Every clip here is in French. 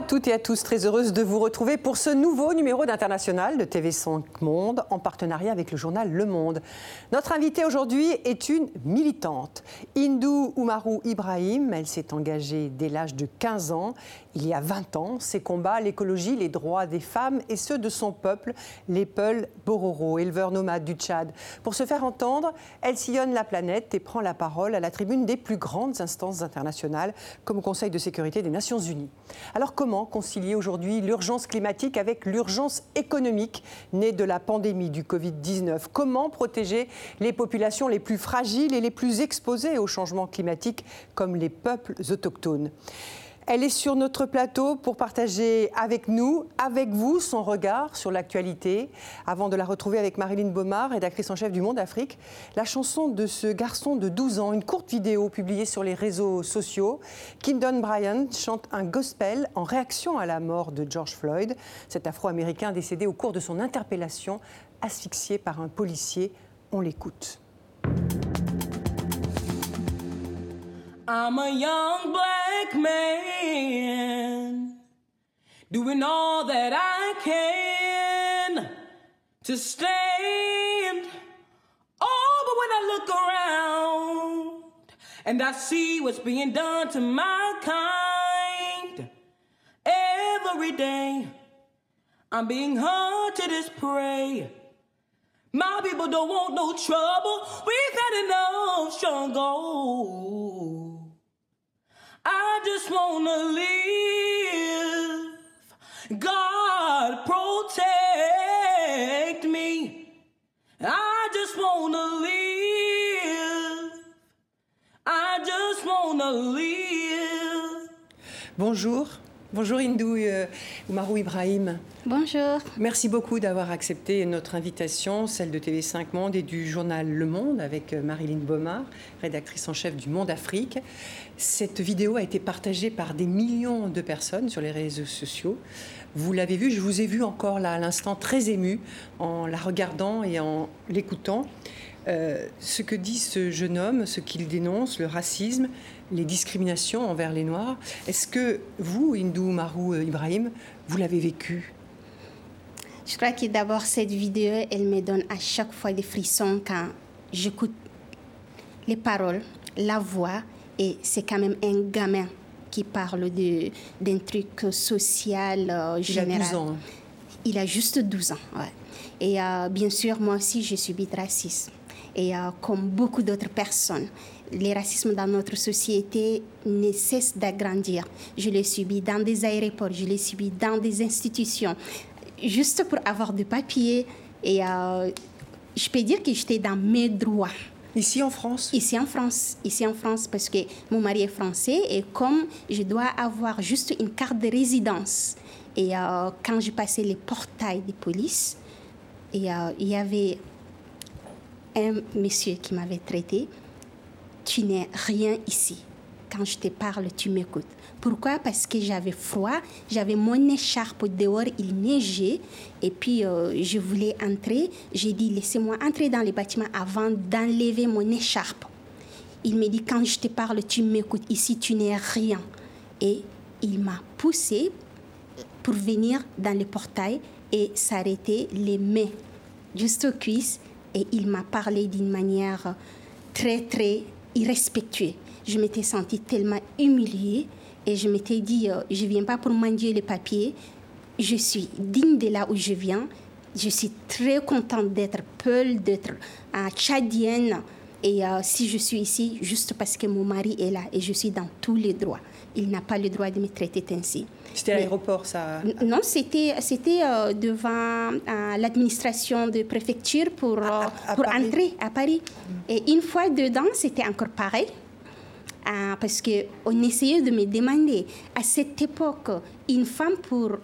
À toutes et à tous, très heureuse de vous retrouver pour ce nouveau numéro d'International de TV5 Monde en partenariat avec le journal Le Monde. Notre invitée aujourd'hui est une militante, Hindou Oumarou Ibrahim. Elle s'est engagée dès l'âge de 15 ans. Il y a 20 ans, ses combats, l'écologie, les droits des femmes et ceux de son peuple, les Peuls Bororo, éleveurs nomades du Tchad. Pour se faire entendre, elle sillonne la planète et prend la parole à la tribune des plus grandes instances internationales, comme au Conseil de sécurité des Nations Unies. Alors comment concilier aujourd'hui l'urgence climatique avec l'urgence économique née de la pandémie du Covid-19 Comment protéger les populations les plus fragiles et les plus exposées au changement climatique comme les peuples autochtones? Elle est sur notre plateau pour partager avec nous, avec vous, son regard sur l'actualité. Avant de la retrouver avec Marilyn Baumard, rédactrice en chef du Monde Afrique, la chanson de ce garçon de 12 ans, une courte vidéo publiée sur les réseaux sociaux. Kindon Bryant chante un gospel en réaction à la mort de George Floyd, cet Afro-Américain décédé au cours de son interpellation, asphyxié par un policier. On l'écoute. I'm a young black man doing all that I can to stand. Oh, but when I look around and I see what's being done to my kind every day, I'm being hunted as prey. My people don't want no trouble. We've had enough struggle. I just wanna live. God protect me. I just wanna live. I just wanna live. Bonjour. Bonjour Hindou euh, Ibrahim. Bonjour. Merci beaucoup d'avoir accepté notre invitation, celle de TV5 Monde et du journal Le Monde avec euh, Marilyn Baumard, rédactrice en chef du Monde Afrique. Cette vidéo a été partagée par des millions de personnes sur les réseaux sociaux. Vous l'avez vu, je vous ai vu encore là à l'instant très ému en la regardant et en l'écoutant. Euh, ce que dit ce jeune homme, ce qu'il dénonce, le racisme, les discriminations envers les Noirs. Est-ce que vous, Hindou Marou euh, Ibrahim, vous l'avez vécu? Je crois que d'abord, cette vidéo, elle me donne à chaque fois des frissons quand j'écoute les paroles, la voix, et c'est quand même un gamin qui parle d'un truc social euh, général. Il a 12 ans. Il a juste 12 ans, ouais. Et euh, bien sûr, moi aussi, je subis de racisme. Et comme beaucoup d'autres personnes, les racismes dans notre société ne cessent d'agrandir. Je l'ai subi dans des aéroports, je l'ai subi dans des institutions, juste pour avoir des papiers. Et euh, je peux dire que j'étais dans mes droits. Ici en France? Ici en France. Ici en France, parce que mon mari est français et comme je dois avoir juste une carte de résidence. Et euh, quand je passais les portails des polices, et, euh, il y avait un monsieur qui m'avait traité tu n'es rien ici. Quand je te parle, tu m'écoutes. Pourquoi? Parce que j'avais froid, j'avais mon écharpe dehors, il neigeait, et puis euh, je voulais entrer. J'ai dit, laissez-moi entrer dans le bâtiment avant d'enlever mon écharpe. Il me dit, quand je te parle, tu m'écoutes. Ici, tu n'es rien. Et il m'a poussé pour venir dans le portail et s'arrêter les mains juste aux cuisses. Et il m'a parlé d'une manière très, très irrespectueux. Je m'étais sentie tellement humiliée et je m'étais dit, euh, je ne viens pas pour manger les papiers, je suis digne de là où je viens. Je suis très contente d'être Peul, d'être euh, tchadienne. Et euh, si je suis ici, juste parce que mon mari est là et je suis dans tous les droits. Il n'a pas le droit de me traiter ainsi. C'était à l'aéroport, ça Non, c'était, c'était devant l'administration de préfecture pour, pour entrer à Paris. Et une fois dedans, c'était encore pareil. parce qu'on essayait de me demander, à cette époque, une femme pour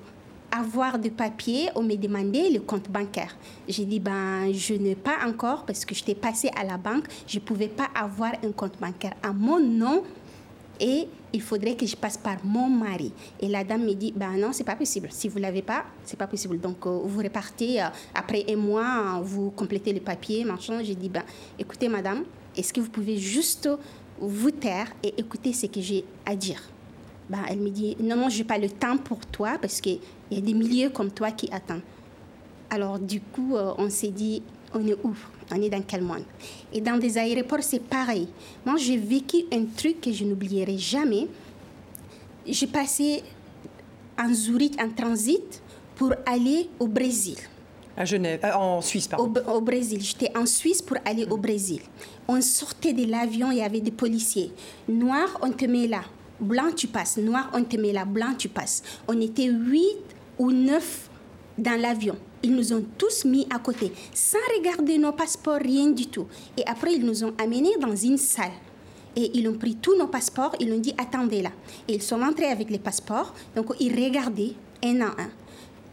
avoir des papiers, on me demandait le compte bancaire. J'ai dit, ben, je n'ai pas encore, parce que j'étais passée à la banque, je ne pouvais pas avoir un compte bancaire à mon nom et il faudrait que je passe par mon mari. Et la dame me dit, ben non, c'est pas possible. Si vous l'avez pas, c'est pas possible. Donc euh, vous repartez euh, après un mois, vous complétez les papiers, machin. J'ai dit, ben écoutez madame, est-ce que vous pouvez juste vous taire et écouter ce que j'ai à dire? Ben, elle me dit, non, non, je n'ai pas le temps pour toi parce qu'il y a des milliers comme toi qui attendent. Alors du coup, euh, on s'est dit, on est où? On est dans quel monde? Et dans des aéroports, c'est pareil. Moi, j'ai vécu un truc que je n'oublierai jamais. J'ai passé en Zurich en transit pour aller au Brésil. À Genève, euh, en Suisse, pardon. Au, Brésil. J'étais en Suisse pour aller au Brésil. On sortait de l'avion, il y avait des policiers. Noir, on te met là. Blanc, tu passes. Noir, on te met là. Blanc, tu passes. On était huit ou neuf dans l'avion. Ils nous ont tous mis à côté, sans regarder nos passeports, rien du tout. Et après, ils nous ont amenés dans une salle. Et ils ont pris tous nos passeports, ils ont dit attendez là. Et ils sont entrés avec les passeports, donc ils regardaient un à un.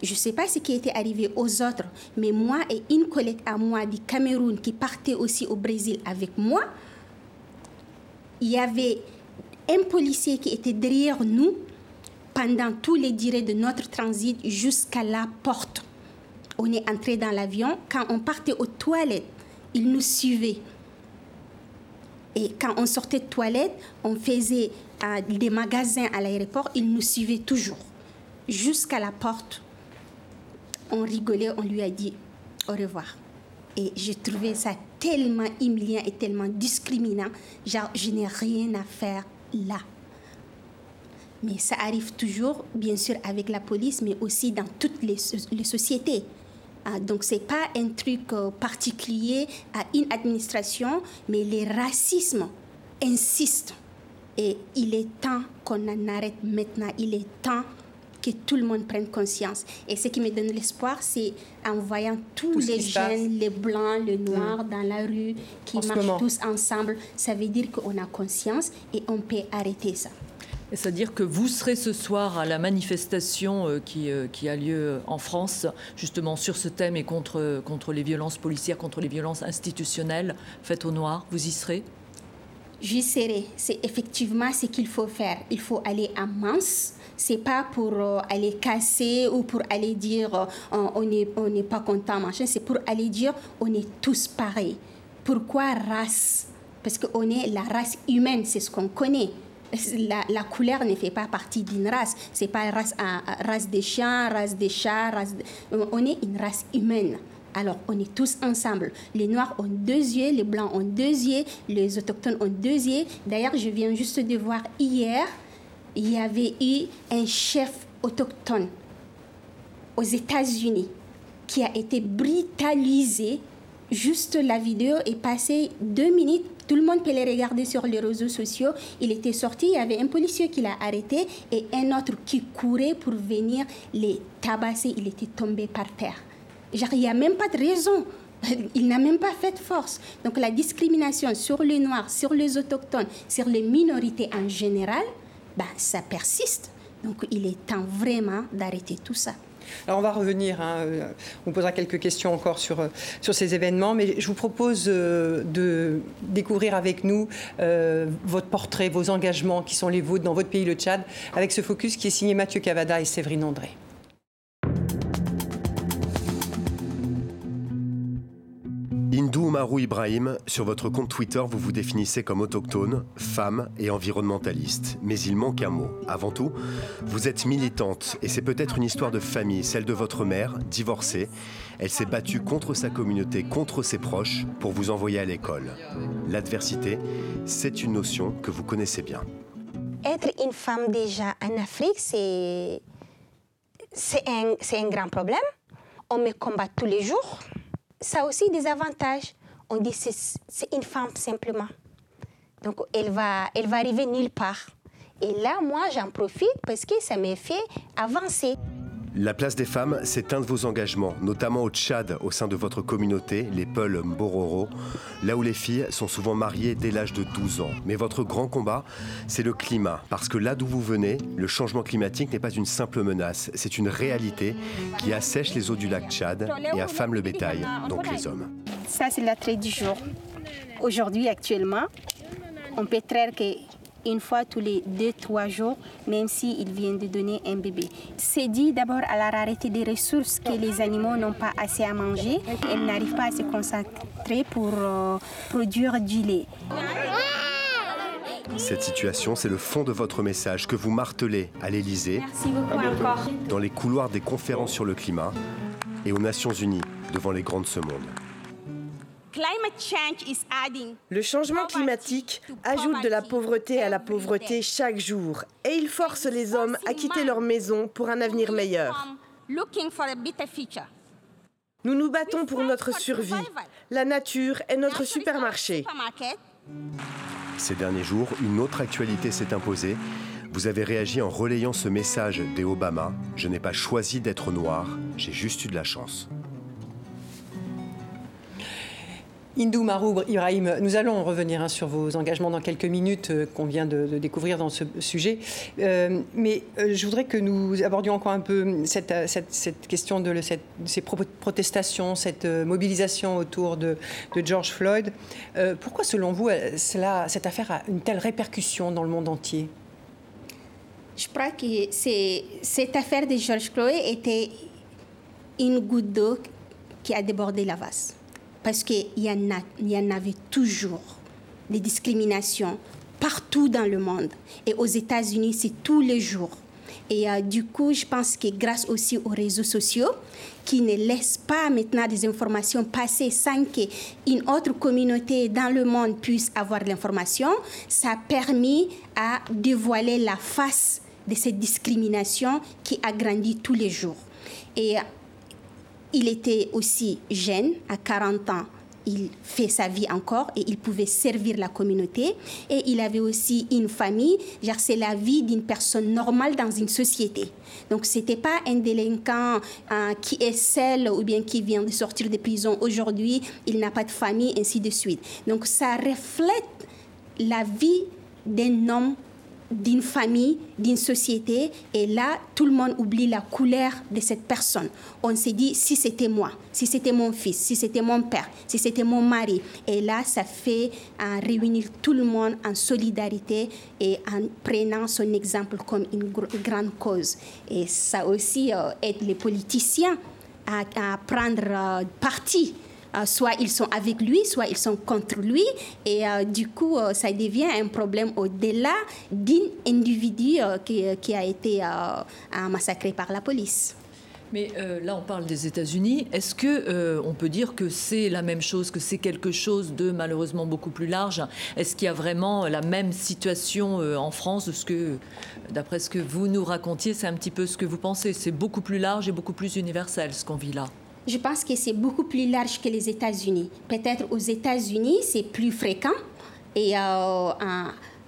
Je ne sais pas ce qui était arrivé aux autres, mais moi et une collègue à moi du Cameroun qui partait aussi au Brésil avec moi, il y avait un policier qui était derrière nous pendant tous les durées de notre transit jusqu'à la porte. On est entré dans l'avion. Quand on partait aux toilettes, il nous suivait. Et quand on sortait de toilettes, on faisait euh, des magasins à l'aéroport, il nous suivait toujours. Jusqu'à la porte, on rigolait, on lui a dit au revoir. Et j'ai trouvé ça tellement humiliant et tellement discriminant. Genre, je n'ai rien à faire là. Mais ça arrive toujours, bien sûr, avec la police, mais aussi dans toutes les sociétés. Ah, donc, ce n'est pas un truc euh, particulier à une administration, mais les racismes insistent. Et il est temps qu'on en arrête maintenant. Il est temps que tout le monde prenne conscience. Et ce qui me donne l'espoir, c'est en voyant tous les jeunes, les blancs, les noirs mm. dans la rue, qui marchent tous ensemble, ça veut dire qu'on a conscience et on peut arrêter ça. C'est-à-dire que vous serez ce soir à la manifestation euh, qui, euh, qui, a lieu en France, justement sur ce thème et contre, les violences policières, contre les violences institutionnelles faites au noir. Vous y serez? J'y serai. C'est effectivement ce qu'il faut faire. Il faut aller en masse. C'est pas pour euh, aller casser ou pour aller dire on n'est pas content, machin. C'est pour aller dire on est tous pareils. Pourquoi race? Parce qu'on est la race humaine, c'est ce qu'on connaît la, couleur ne fait pas partie d'une race. C'est pas race, race des chiens, race des chats, on est une race humaine. Alors, on est tous ensemble. Les Noirs ont deux yeux, les Blancs ont deux yeux, les Autochtones ont deux yeux. D'ailleurs, je viens juste de voir hier, il y avait eu un chef autochtone aux États-Unis qui a été brutalisé. Juste la vidéo est passée deux minutes tout le monde peut les regarder sur les réseaux sociaux. Il était sorti, il y avait un policier qui l'a arrêté et un autre qui courait pour venir les tabasser. Il était tombé par terre. Il n'y a même pas de raison. Il n'a même pas fait force. Donc la discrimination sur les Noirs, sur les Autochtones, sur les minorités en général, ben, ça persiste. Donc il est temps vraiment d'arrêter tout ça. Alors on va revenir, hein, euh, on posera quelques questions encore sur, euh, sur ces événements, mais je vous propose euh, de découvrir avec nous votre portrait, vos engagements qui sont les vôtres dans votre pays, le Tchad, avec ce focus qui est signé Mathieu Cavada et Séverine André. Hindou Marou Ibrahim, sur votre compte Twitter, vous vous définissez comme autochtone, femme et environnementaliste. Mais il manque un mot. Avant tout, vous êtes militante et c'est peut-être une histoire de famille, celle de votre mère, divorcée. Elle s'est battue contre sa communauté, contre ses proches, pour vous envoyer à l'école. L'adversité, c'est une notion que vous connaissez bien. Être une femme déjà en Afrique, c'est, un, un grand problème. On me combat tous les jours ça a aussi des avantages. On dit c'est une femme simplement. Donc elle va, elle va arriver nulle part. Et là, moi, j'en profite parce que ça m'a fait avancer. La place des femmes, c'est un de vos engagements, notamment au Tchad, au sein de votre communauté, les Peuls Mbororo, là où les filles sont souvent mariées dès l'âge de 12 ans. Mais votre grand combat, c'est le climat, parce que là d'où vous venez, le changement climatique n'est pas une simple menace, c'est une réalité qui assèche les eaux du lac Tchad et affame le bétail, donc les hommes. Ça, c'est la du jour. Aujourd'hui, actuellement, on peut que une fois tous les 2-3 jours, même s'ils viennent de donner un bébé. C'est dit d'abord à la rareté des ressources que les animaux n'ont pas assez à manger. Elles n'arrivent pas à se concentrer pour euh, produire du lait. Cette situation, c'est le fond de votre message que vous martelez à encore. dans les couloirs des conférences sur le climat et aux Nations Unies devant les grands de ce monde. Le changement climatique ajoute de la pauvreté à la pauvreté chaque jour et il force les hommes à quitter leur maison pour un avenir meilleur. Nous nous battons pour notre survie. La nature est notre supermarché. Ces derniers jours, une autre actualité s'est imposée. Vous avez réagi en relayant ce message des Obama Je n'ai pas choisi d'être noir, j'ai juste eu de la chance. Hindou Marou Ibrahim, nous allons revenir hein, sur vos engagements dans quelques minutes euh, qu'on vient de, découvrir dans ce sujet. Euh, mais euh, je voudrais que nous abordions encore un peu cette, question de ces pro- protestations, cette mobilisation autour de, de George Floyd. Pourquoi, selon vous, cela, cette affaire a une telle répercussion dans le monde entier? Je crois que cette affaire de George Floyd était une goutte d'eau qui a débordé la vase. Parce qu'il y, en y en avait toujours des discriminations partout dans le monde. Et aux États-Unis, c'est tous les jours. Et euh, du coup, je pense que grâce aussi aux réseaux sociaux, qui ne laissent pas maintenant des informations passer sans qu'une autre communauté dans le monde puisse avoir l'information, ça a permis à dévoiler la face de cette discrimination qui a grandi tous les jours. Et euh, il était aussi jeune, à 40 ans. Il fait sa vie encore et il pouvait servir la communauté. Et il avait aussi une famille. C'est la vie d'une personne normale dans une société. Donc, ce n'était pas un délinquant euh, qui est seul ou bien qui vient de sortir de prison aujourd'hui. Il n'a pas de famille, ainsi de suite. Donc, ça reflète la vie d'un homme d'une famille, d'une société, et là, tout le monde oublie la couleur de cette personne. On s'est dit, si c'était moi, si c'était mon fils, si c'était mon père, si c'était mon mari, et là, ça fait euh, réunir tout le monde en solidarité et en prenant son exemple comme une gr- grande cause. Et ça aussi euh, aide les politiciens à, prendre euh, parti soit ils sont avec lui, soit ils sont contre lui. Et euh, du coup, euh, ça devient un problème au-delà d'un individu euh, qui, a été euh, euh, massacré par la police. Mais euh, là, on parle des États-Unis. Est-ce que euh, on peut dire que c'est la même chose, que c'est quelque chose de malheureusement beaucoup plus large? Est-ce qu'il y a vraiment la même situation euh, en France? D'après ce que vous nous racontiez, c'est un petit peu ce que vous pensez C'est beaucoup plus large et beaucoup plus universel ce qu'on vit là. Je pense que c'est beaucoup plus large que les États-Unis. Peut-être aux États-Unis, c'est plus fréquent et euh,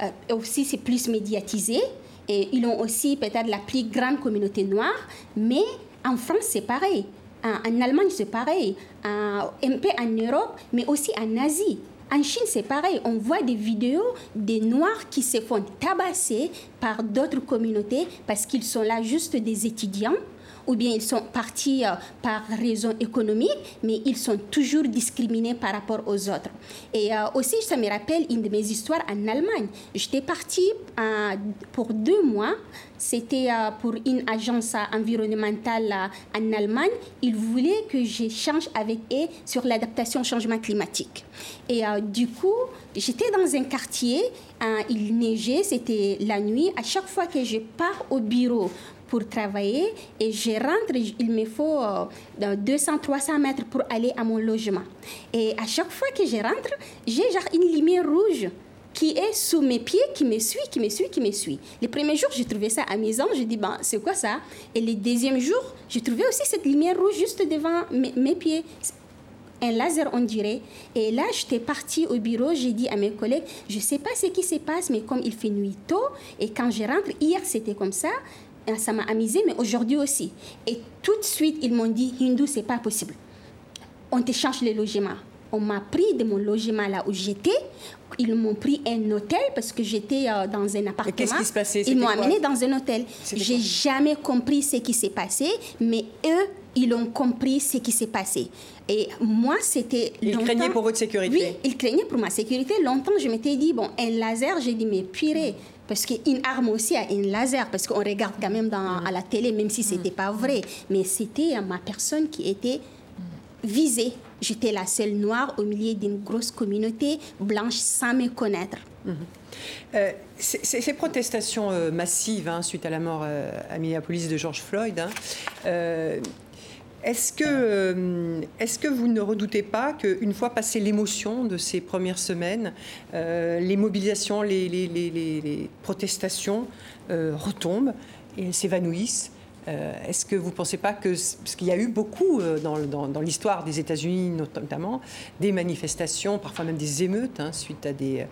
euh, aussi c'est plus médiatisé. Et ils ont aussi peut-être la plus grande communauté noire, mais en France, c'est pareil. En, Allemagne, c'est pareil. Un peu en Europe, mais aussi en Asie. En Chine, c'est pareil. On voit des vidéos des Noirs qui se font tabasser par d'autres communautés parce qu'ils sont là juste des étudiants ou bien ils sont partis euh, par raison économique, mais ils sont toujours discriminés par rapport aux autres. Et euh, aussi, ça me rappelle une de mes histoires en Allemagne. J'étais partie euh, pour deux mois. C'était pour une agence environnementale en Allemagne. Ils voulaient que j'échange avec eux sur l'adaptation au changement climatique. Et du coup, j'étais dans un quartier, il neigeait, c'était la nuit. À chaque fois que je pars au bureau pour travailler et je rentre, il me faut euh, 200-300 mètres pour aller à mon logement. Et à chaque fois que je rentre, j'ai genre une lumière rouge qui est sous mes pieds, qui me suit, qui me suit, qui me suit. Les premiers jours, j'ai trouvé ça amusant. Je dis, ben, c'est quoi ça? Et les deuxièmes jours, j'ai trouvé aussi cette lumière rouge juste devant mes, mes pieds un laser, on dirait. Et là, j'étais partie au bureau, j'ai dit à mes collègues, je ne sais pas ce qui se passe, mais comme il fait nuit tôt, et quand je rentre, hier c'était comme ça, euh, ça m'a amusé, mais aujourd'hui aussi. Et tout de suite, ils m'ont dit, Hindou, c'est pas possible. On te change le logement. On m'a pris de mon logement là où j'étais. Ils m'ont pris un hôtel parce que j'étais euh, dans un appartement. qu'est-ce qui se passait? Ils m'ont amené dans un hôtel. J'ai jamais compris ce qui s'est passé, mais eux, ils ont compris ce qui s'est passé. Et moi, c'était Ils craignaient pour votre sécurité? Oui, ils craignaient pour ma sécurité. Longtemps, je m'étais dit, bon, un laser, j'ai dit, mais purée. Parce qu'une arme aussi a un laser, parce qu'on regarde quand même à la télé, même si ce n'était pas vrai. Mais c'était euh, ma personne qui était visée. J'étais la seule noire au milieu d'une grosse communauté blanche sans me connaître. Euh, ces, protestations euh, massives hein, suite à la mort à Minneapolis de George Floyd, hein, est-ce que, est que vous ne redoutez pas qu'une fois passée l'émotion de ces premières semaines, les mobilisations, les, protestations retombent et s'évanouissent euh, est-ce que vous ne pensez pas que, parce qu'il y a eu beaucoup euh, dans, l'histoire des États-Unis notamment, des manifestations, parfois même des émeutes, hein, suite à des,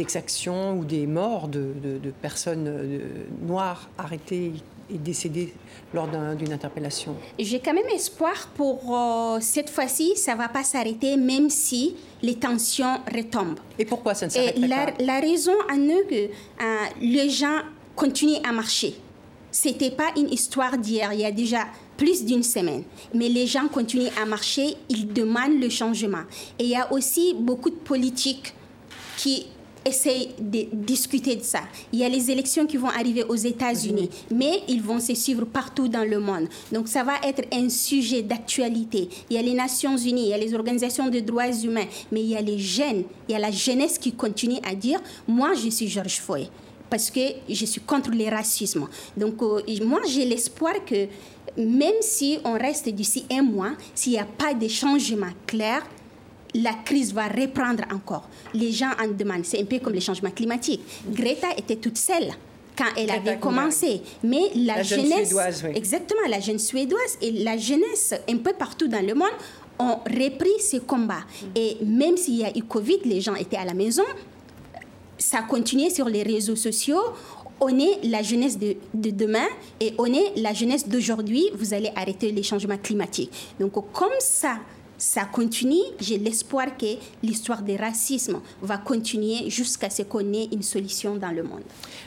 exactions ou des morts de, personnes euh, noires arrêtées et décédées lors d'une interpellation J'ai quand même espoir pour cette fois-ci, ça ne va pas s'arrêter, même si les tensions retombent. Et pourquoi ça ne s'arrêterait pas? La raison en est que les gens continuent à marcher c'était pas une histoire d'hier, il y a déjà plus d'une semaine. Mais les gens continuent à marcher, ils demandent le changement. Et il y a aussi beaucoup de politiques qui essayent de discuter de ça. Il y a les élections qui vont arriver aux États-Unis, mais ils vont se suivre partout dans le monde. Donc ça va être un sujet d'actualité. Il y a les Nations Unies, il y a les organisations de droits humains, mais il y a les jeunes, il y a la jeunesse qui continue à dire, moi je suis George Floyd parce que je suis contre le racisme. Donc, euh, moi, j'ai l'espoir que même si on reste d'ici un mois, s'il n'y a pas de changement clair, la crise va reprendre encore. Les gens en demandent. C'est un peu comme les changements climatiques. Greta était toute seule quand elle avait commencé. Mais la, jeunesse, exactement, la jeune suédoise et la jeunesse un peu partout dans le monde ont repris ce combat. Et même s'il y a eu Covid, les gens étaient à la maison, ça continue sur les réseaux sociaux. On est la jeunesse de, demain et on est la jeunesse d'aujourd'hui. Vous allez arrêter les changements climatiques. Donc, comme ça, ça continue, j'ai l'espoir que l'histoire du racisme va continuer jusqu'à ce qu'on ait une solution dans le monde.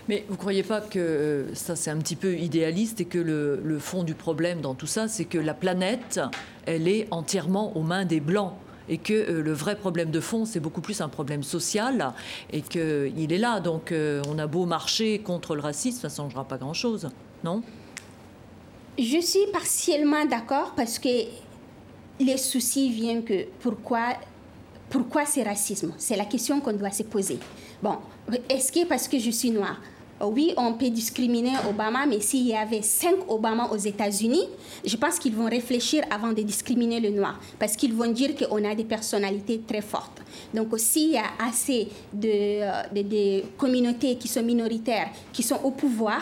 Mais vous ne croyez pas que euh, ça c'est un petit peu idéaliste et que le, le fond du problème dans tout ça, c'est que la planète, elle est entièrement aux mains des Blancs et que euh, le vrai problème de fond, c'est beaucoup plus un problème social et qu'il est là. Donc euh, on a beau marcher contre le racisme, ça ne changera pas grand-chose, non? Je suis partiellement d'accord parce que les soucis viennent que pourquoi, pourquoi c'est racisme? C'est la question qu'on doit se poser. Bon, est-ce que parce que je suis noire? Oui, on peut discriminer Obama, mais s'il y avait cinq Obama aux États-Unis, je pense qu'ils vont réfléchir avant de discriminer le noir, parce qu'ils vont dire qu'on a des personnalités très fortes. Donc, s'il y a assez de, euh, communautés qui sont minoritaires, qui sont au pouvoir,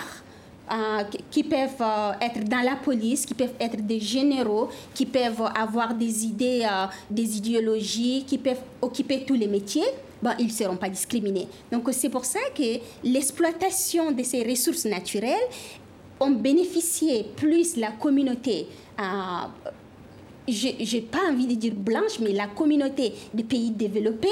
euh, qui peuvent euh, être dans la police, qui peuvent être des généraux, qui peuvent avoir des idées, des idéologies, qui peuvent occuper tous les métiers ben, ils ne seront pas discriminés. Donc c'est pour ça que l'exploitation de ces ressources naturelles ont bénéficié plus la communauté. Je n'ai pas envie de dire blanche, mais la communauté des pays développés.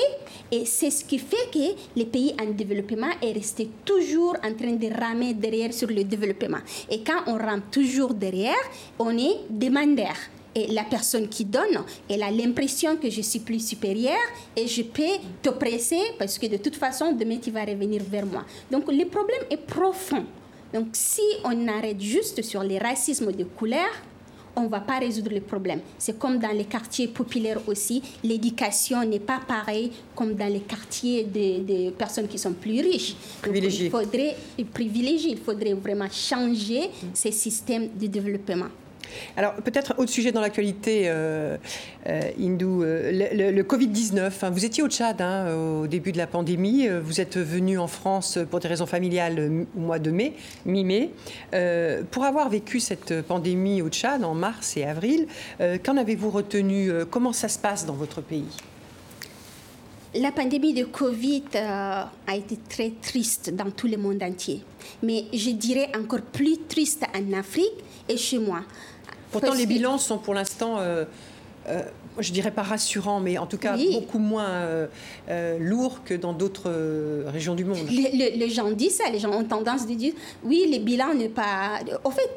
Et c'est ce qui fait que les pays en développement est resté toujours en train de ramer derrière sur le développement. Et quand on rame toujours derrière, on est demandeur. Et la personne qui donne, elle a l'impression que je suis plus supérieure et je peux t'oppresser parce que de toute façon, demain, tu vas revenir vers moi. Donc, le problème est profond. Donc, si on arrête juste sur les racismes de couleur, on ne va pas résoudre le problème. C'est comme dans les quartiers populaires aussi, l'éducation n'est pas pareille comme dans les quartiers des personnes qui sont plus riches. il faudrait privilégier, il faudrait vraiment changer ces systèmes de développement. Alors peut-être autre sujet dans l'actualité, euh, euh Hindou, euh, le, Covid-19. Hein. vous étiez au Tchad hein, au début de la pandémie. Euh, vous êtes venu en France pour des raisons familiales au mois de mai, mi-mai. pour avoir vécu cette pandémie au Tchad en mars et avril, qu'en avez-vous retenu Comment ça se passe dans votre pays? La pandémie de Covid a été très triste dans tout le monde entier, mais je dirais encore plus triste en Afrique et chez moi. Pourtant, les bilans sont pour l'instant, euh, euh, je dirais pas rassurants, mais en tout cas beaucoup moins euh, lourds que dans d'autres régions du monde. Les, gens disent ça, les gens ont tendance à dire oui, les bilans ne pas. Au fait,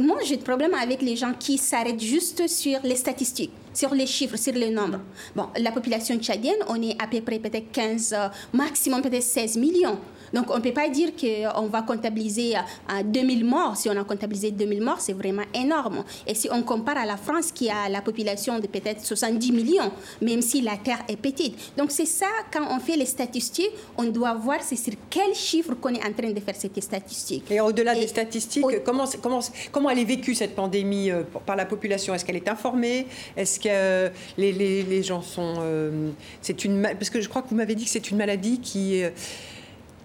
moi, j'ai de problème avec les gens qui s'arrêtent juste sur les statistiques, sur les chiffres, sur les nombres. Bon, la population tchadienne, on est à peu près peut-être 15, maximum peut-être 16 millions. Donc on ne peut pas dire qu'on va comptabiliser à 2000 morts. Si on a comptabilisé 2000 morts, c'est vraiment énorme. Et si on compare à la France qui a la population de peut-être 70 millions, même si la Terre est petite. Donc c'est ça, quand on fait les statistiques, on doit voir c'est sur quel chiffre qu'on est en train de faire cette statistique. Et au-delà des statistiques, comment, comment, comment elle est vécue cette pandémie euh, par la population? Est-ce qu'elle est informée? Est-ce que euh, les, les, gens sont... Euh, c'est une, parce que je crois que vous m'avez dit que c'est une maladie qui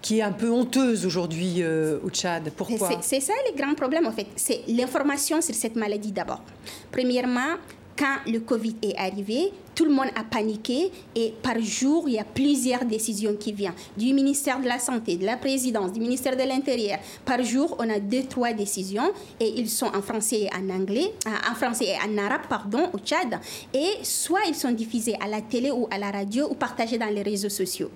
qui est un peu honteuse aujourd'hui au Tchad. Pourquoi C'est ça le grand problème en fait. C'est l'information sur cette maladie d'abord. Premièrement, quand le Covid est arrivé, tout le monde a paniqué et par jour, il y a plusieurs décisions qui viennent du ministère de la Santé, de la présidence, du ministère de l'Intérieur. Par jour, on a deux, trois décisions et ils sont en français et en anglais, euh, en français et en arabe, pardon, au Tchad. Et soit ils sont diffusés à la télé ou à la radio ou partagés dans les réseaux sociaux.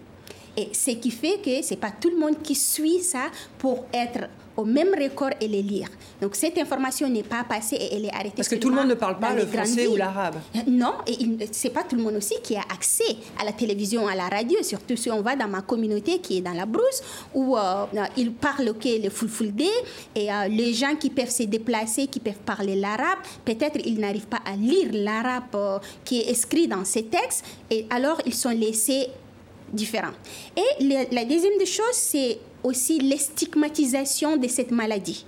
Et ce qui fait que ce n'est pas tout le monde qui suit ça pour être au même record et les lire. Donc cette information n'est pas passée et elle est arrêtée. Parce que tout le monde ne parle pas le français ou l'arabe. Non, et c'est pas tout le monde aussi qui a accès à la télévision, à la radio, surtout si on va dans ma communauté qui est dans la brousse, où euh, ils parlent que le fulfulde et euh, les gens qui peuvent se déplacer, qui peuvent parler l'arabe, peut-être ils n'arrivent pas à lire l'arabe euh, qui est écrit dans ces textes et alors ils sont laissés différents. Et la deuxième des choses, c'est aussi l'estigmatisation de cette maladie.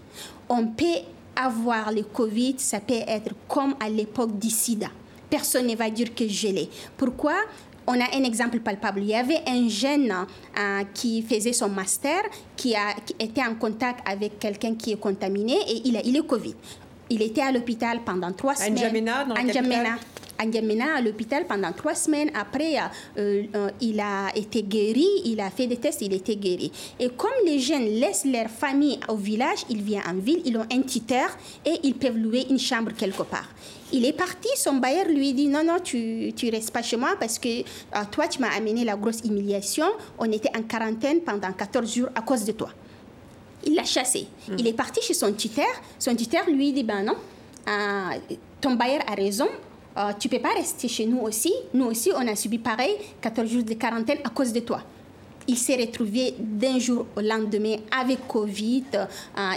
On peut avoir le Covid, ça peut être comme à l'époque du sida. Personne ne va dire que je l'ai. Pourquoi? On a un exemple palpable. Il y avait un jeune euh, qui faisait son master, qui, a, était en contact avec quelqu'un qui est contaminé et il a eu le Covid. Il était à l'hôpital pendant trois semaines. N'Djamena, dans à l'hôpital pendant trois semaines. Après, euh, euh, il a été guéri, il a fait des tests, il était guéri. Et comme les jeunes laissent leur famille au village, ils viennent en ville, ils ont un titre et ils peuvent louer une chambre quelque part. Il est parti, son bailleur lui dit non, non, tu ne restes pas chez moi parce que euh, toi, tu m'as amené la grosse humiliation. On était en quarantaine pendant 14 jours à cause de toi. Il l'a chassé. Hmm. Il est parti chez son tuteur. Son tuteur lui dit ben non, ton bailleur a raison euh, tu peux pas rester chez nous aussi. Nous aussi, on a subi pareil, 14 jours de quarantaine à cause de toi. Il s'est retrouvé d'un jour au lendemain avec Covid. Euh,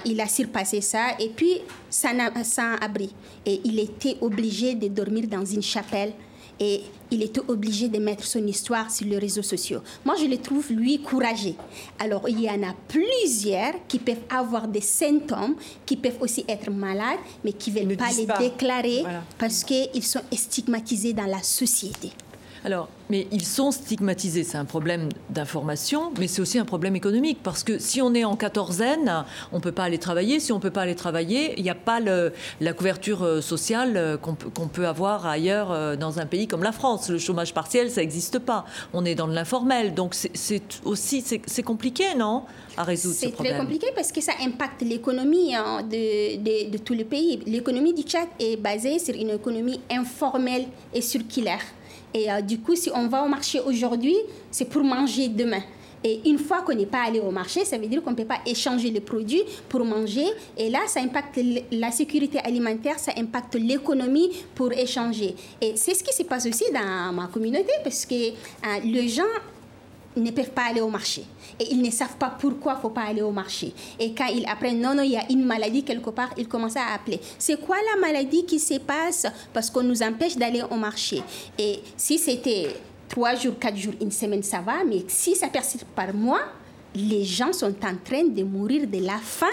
il a surpassé ça et puis sans, sans abri. Et il était obligé de dormir dans une chapelle et il était obligé de mettre son histoire sur les réseaux sociaux. Moi, je le trouve, lui, courageux. Alors, il y en a plusieurs qui peuvent avoir des symptômes, qui peuvent aussi être malades, mais qui ne veulent pas les déclarer parce qu'ils sont stigmatisés dans la société. Alors, mais ils sont stigmatisés. C'est un problème d'information, mais c'est aussi un problème économique. Parce que si on est en quatorzaine, on ne peut pas aller travailler. Si on ne peut pas aller travailler, il n'y a pas la couverture euh, sociale euh, qu'on peut avoir ailleurs euh, dans un pays comme la France. Le chômage partiel, ça n'existe pas. On est dans de l'informel. Donc c'est aussi c'est compliqué, non à résoudre ce problème. C'est très compliqué parce que ça impacte l'économie hein, de, de, de tout le pays. L'économie du Tchad est basée sur une économie informelle et circulaire. Et euh, du coup, si on va au marché aujourd'hui, c'est pour manger demain. Et une fois qu'on n'est pas allé au marché, ça veut dire qu'on ne peut pas échanger les produits pour manger. Et là, ça impacte la sécurité alimentaire, ça impacte l'économie pour échanger. Et c'est ce qui se passe aussi dans ma communauté parce que euh, les gens ne peuvent pas aller au marché. Et ils ne savent pas pourquoi il ne faut pas aller au marché. Et quand ils apprennent, non, non, il y a une maladie quelque part, ils commencent à appeler. C'est quoi la maladie qui se passe parce qu'on nous empêche d'aller au marché? Et si c'était trois jours, quatre jours, une semaine, ça va. Mais si ça persiste par mois, les gens sont en train de mourir de la faim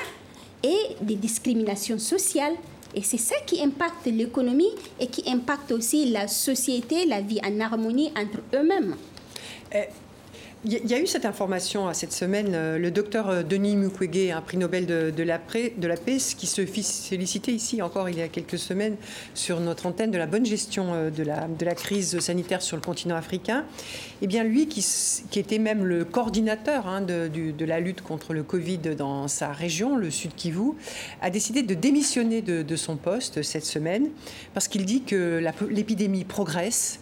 et des discriminations sociales. Et c'est ça qui impacte l'économie et qui impacte aussi la société, la vie en harmonie entre eux-mêmes. Il y a eu cette information à cette semaine. Euh, le docteur euh, Denis Mukwege, un prix Nobel de, la, paix, qui se félicitait ici encore il y a quelques semaines sur notre antenne de la bonne gestion euh, de la, crise sanitaire sur le continent africain. Eh bien, lui, qui, était même le coordinateur hein, de, de, la lutte contre le Covid dans sa région, le Sud Kivu, a décidé de démissionner de, son poste cette semaine parce qu'il dit que l'épidémie progresse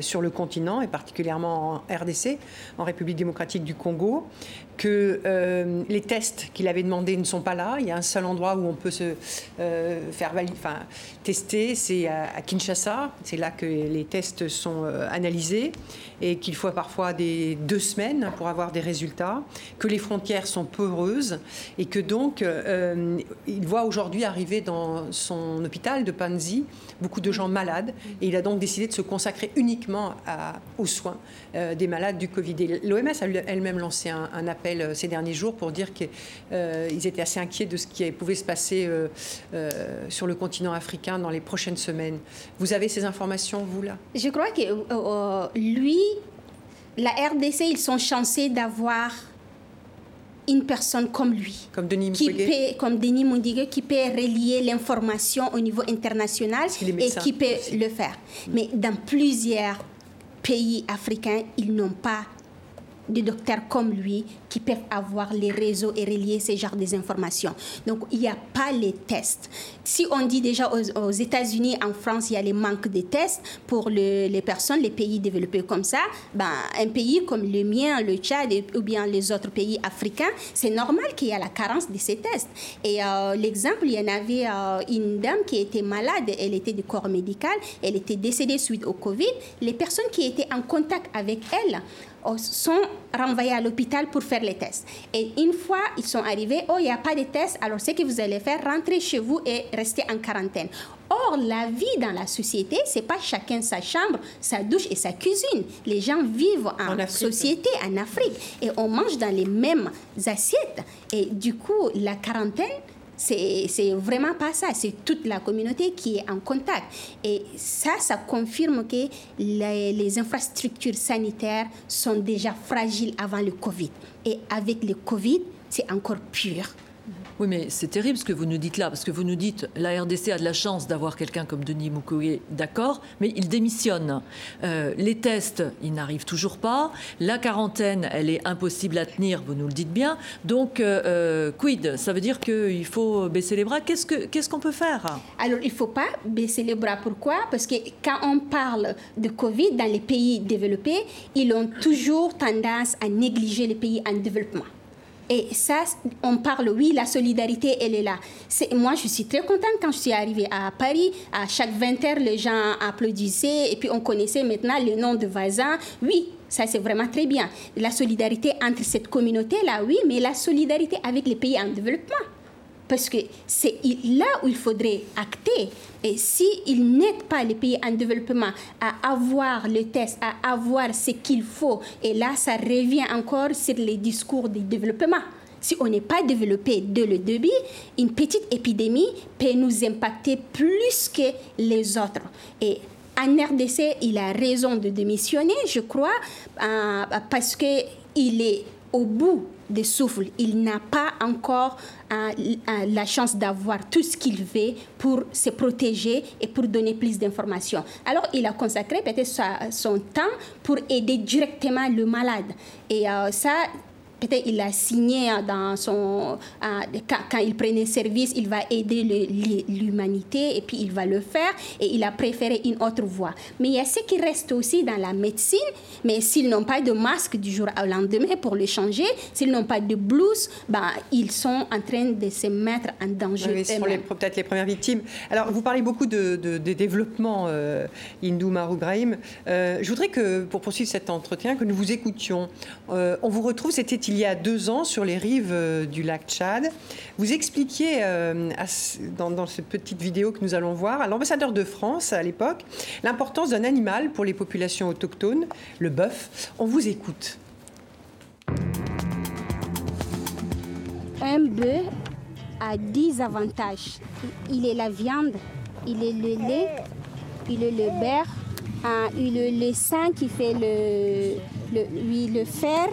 sur le continent et particulièrement en RDC, en République démocratique du Congo, que euh, les tests qu'il avait demandés ne sont pas là. Il y a un seul endroit où on peut se euh, faire enfin, tester, c'est à, Kinshasa. C'est là que les tests sont euh, analysés et qu'il faut parfois deux semaines pour avoir des résultats, que les frontières sont peureuses et que donc il voit aujourd'hui arriver dans son hôpital de Panzi beaucoup de gens malades et il a donc décidé de se consacrer uniquement aux soins des malades du Covid. L'OMS a elle-même lancé un appel euh, ces derniers jours pour dire qu'ils euh, étaient assez inquiets de ce qui pouvait se passer euh, sur le continent africain dans les prochaines semaines. Vous avez ces informations, vous, là? Je crois que lui, la RDC, ils sont chancés d'avoir une personne comme lui. Comme Denis qui peut, Comme Denis Mukwege, qui peut relier l'information au niveau international et qui peut le faire. Mais dans plusieurs pays africains, ils n'ont pas des docteurs comme lui qui peuvent avoir les réseaux et relier ces genres d'informations. Donc, il n'y a pas les tests. Si on dit déjà aux, États-Unis, en France, il y a les manques de tests pour les personnes, les pays développés comme ça, ben, un pays comme le mien, le Tchad ou bien les autres pays africains, c'est normal qu'il y ait la carence de ces tests. Et euh, l'exemple, il y en avait euh, une dame qui était malade, elle était du corps médical, elle était décédée suite au Covid. Les personnes qui étaient en contact avec elle, sont renvoyés à l'hôpital pour faire les tests. Et une fois ils sont arrivés, oh, il n'y a pas de tests, alors ce que vous allez faire, rentrer chez vous et rester en quarantaine. Or, la vie dans la société, c'est pas chacun sa chambre, sa douche et sa cuisine. Les gens vivent en, société en Afrique et on mange dans les mêmes assiettes. Et du coup, la quarantaine, c'est vraiment pas ça. C'est toute la communauté qui est en contact. Et ça, ça confirme que les, infrastructures sanitaires sont déjà fragiles avant le Covid. Et avec le Covid, c'est encore pire. Oui, mais c'est terrible ce que vous nous dites là, parce que vous nous dites la RDC a de la chance d'avoir quelqu'un comme Denis Mukwege, d'accord, mais il démissionne. Euh, les tests, ils n'arrivent toujours pas. La quarantaine, elle est impossible à tenir, vous nous le dites bien. Donc, euh, euh, quid? Ça veut dire qu'il faut baisser les bras. Qu'est-ce qu'on peut faire? Alors, il ne faut pas baisser les bras. Pourquoi? Parce que quand on parle de Covid dans les pays développés, ils ont toujours tendance à négliger les pays en développement. Et ça, on parle, oui, la solidarité, elle est là. moi, je suis très contente quand je suis arrivée à Paris. À chaque 20 heures, les gens applaudissaient et puis on connaissait maintenant le nom de voisins. Oui, ça, c'est vraiment très bien. La solidarité entre cette communauté-là, oui, mais la solidarité avec les pays en développement. Parce que c'est là où il faudrait acter. Et s'ils n'aident pas les pays en développement à avoir le test, à avoir ce qu'il faut, et là, ça revient encore sur les discours du développement. Si on n'est pas développé de le début, une petite épidémie peut nous impacter plus que les autres. Et en RDC, il a raison de démissionner, je crois, euh, parce qu'il est au bout de souffle. Il n'a pas encore euh, euh, la chance d'avoir tout ce qu'il veut pour se protéger et pour donner plus d'informations. Alors, il a consacré peut-être son temps pour aider directement le malade. Et euh, ça, peut-être il a signé dans son quand, il prenait service, il va aider l'humanité et puis il va le faire et il a préféré une autre voie. Mais il y a ce qui reste aussi dans la médecine, mais s'ils n'ont pas de masque du jour au lendemain pour le changer, s'ils n'ont pas de blouse, ben, ils sont en train de se mettre en danger. Oui, sont peut-être les premières victimes. Alors, vous parlez beaucoup de, de, développement, euh, Indou Marou Brahim. Euh, je voudrais que, pour poursuivre cet entretien, que nous vous écoutions. Euh, on vous retrouve, c'était il y a deux ans sur les rives euh, du lac Tchad. Vous expliquiez euh, dans, cette petite vidéo que nous allons voir à l'ambassadeur de France à l'époque l'importance d'un animal pour les populations autochtones, le bœuf. On vous écoute. Un bœuf a 10 avantages. Il est la viande, il est le lait, il est le beurre, hein, il est le sang qui fait le, le, le fer,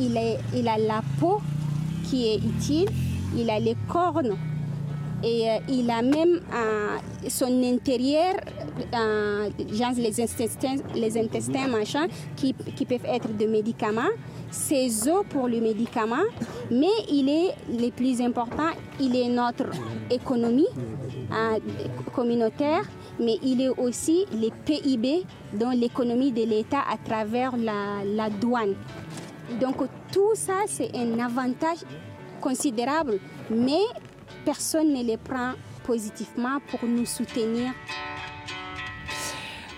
il, a la peau qui est utile, il a les cornes et euh, il a même son intérieur, les intestins, les intestins machin, qui, peuvent être des médicaments, ses os pour le médicament, mais il est le plus important, il est notre économie communautaire, mais il est aussi le PIB dans l'économie de l'État à travers la douane. Donc tout ça, c'est un avantage considérable, mais personne ne les prend positivement pour nous soutenir.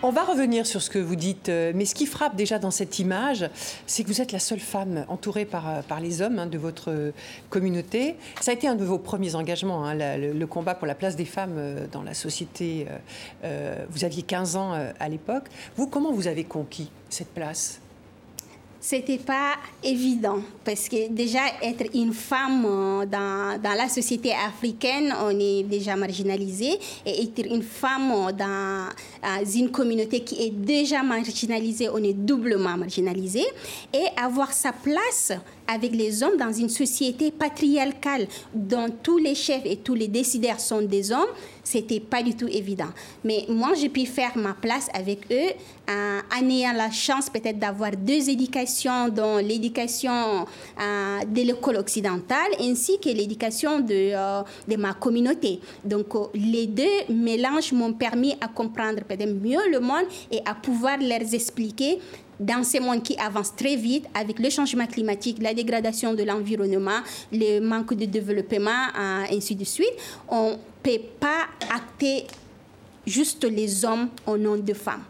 On va revenir sur ce que vous dites, euh, mais ce qui frappe déjà dans cette image, c'est que vous êtes la seule femme entourée par, euh, les hommes hein, de votre euh, communauté. Ça a été un de vos premiers engagements, hein, le, combat pour la place des femmes dans la société. vous aviez 15 ans à l'époque. Vous, comment vous avez conquis cette place? C'était pas évident parce que déjà être une femme euh, dans, dans, la société africaine, on est déjà marginalisé. Et être une femme euh, dans, une communauté qui est déjà marginalisée, on est doublement marginalisé. Et avoir sa place avec les hommes dans une société patriarcale dont tous les chefs et tous les décideurs sont des hommes, c'était pas du tout évident. Mais moi, j'ai pu faire ma place avec eux en, ayant la chance peut-être d'avoir deux éducations, dont l'éducation euh, de l'école occidentale ainsi que l'éducation de, euh, de ma communauté. Donc, euh, les deux mélanges m'ont permis à comprendre peut-être mieux le monde et à pouvoir leur expliquer dans ces mondes qui avancent très vite avec le changement climatique, la dégradation de l'environnement, le manque de développement, ainsi de suite, on ne peut pas acter juste les hommes au nom de femmes.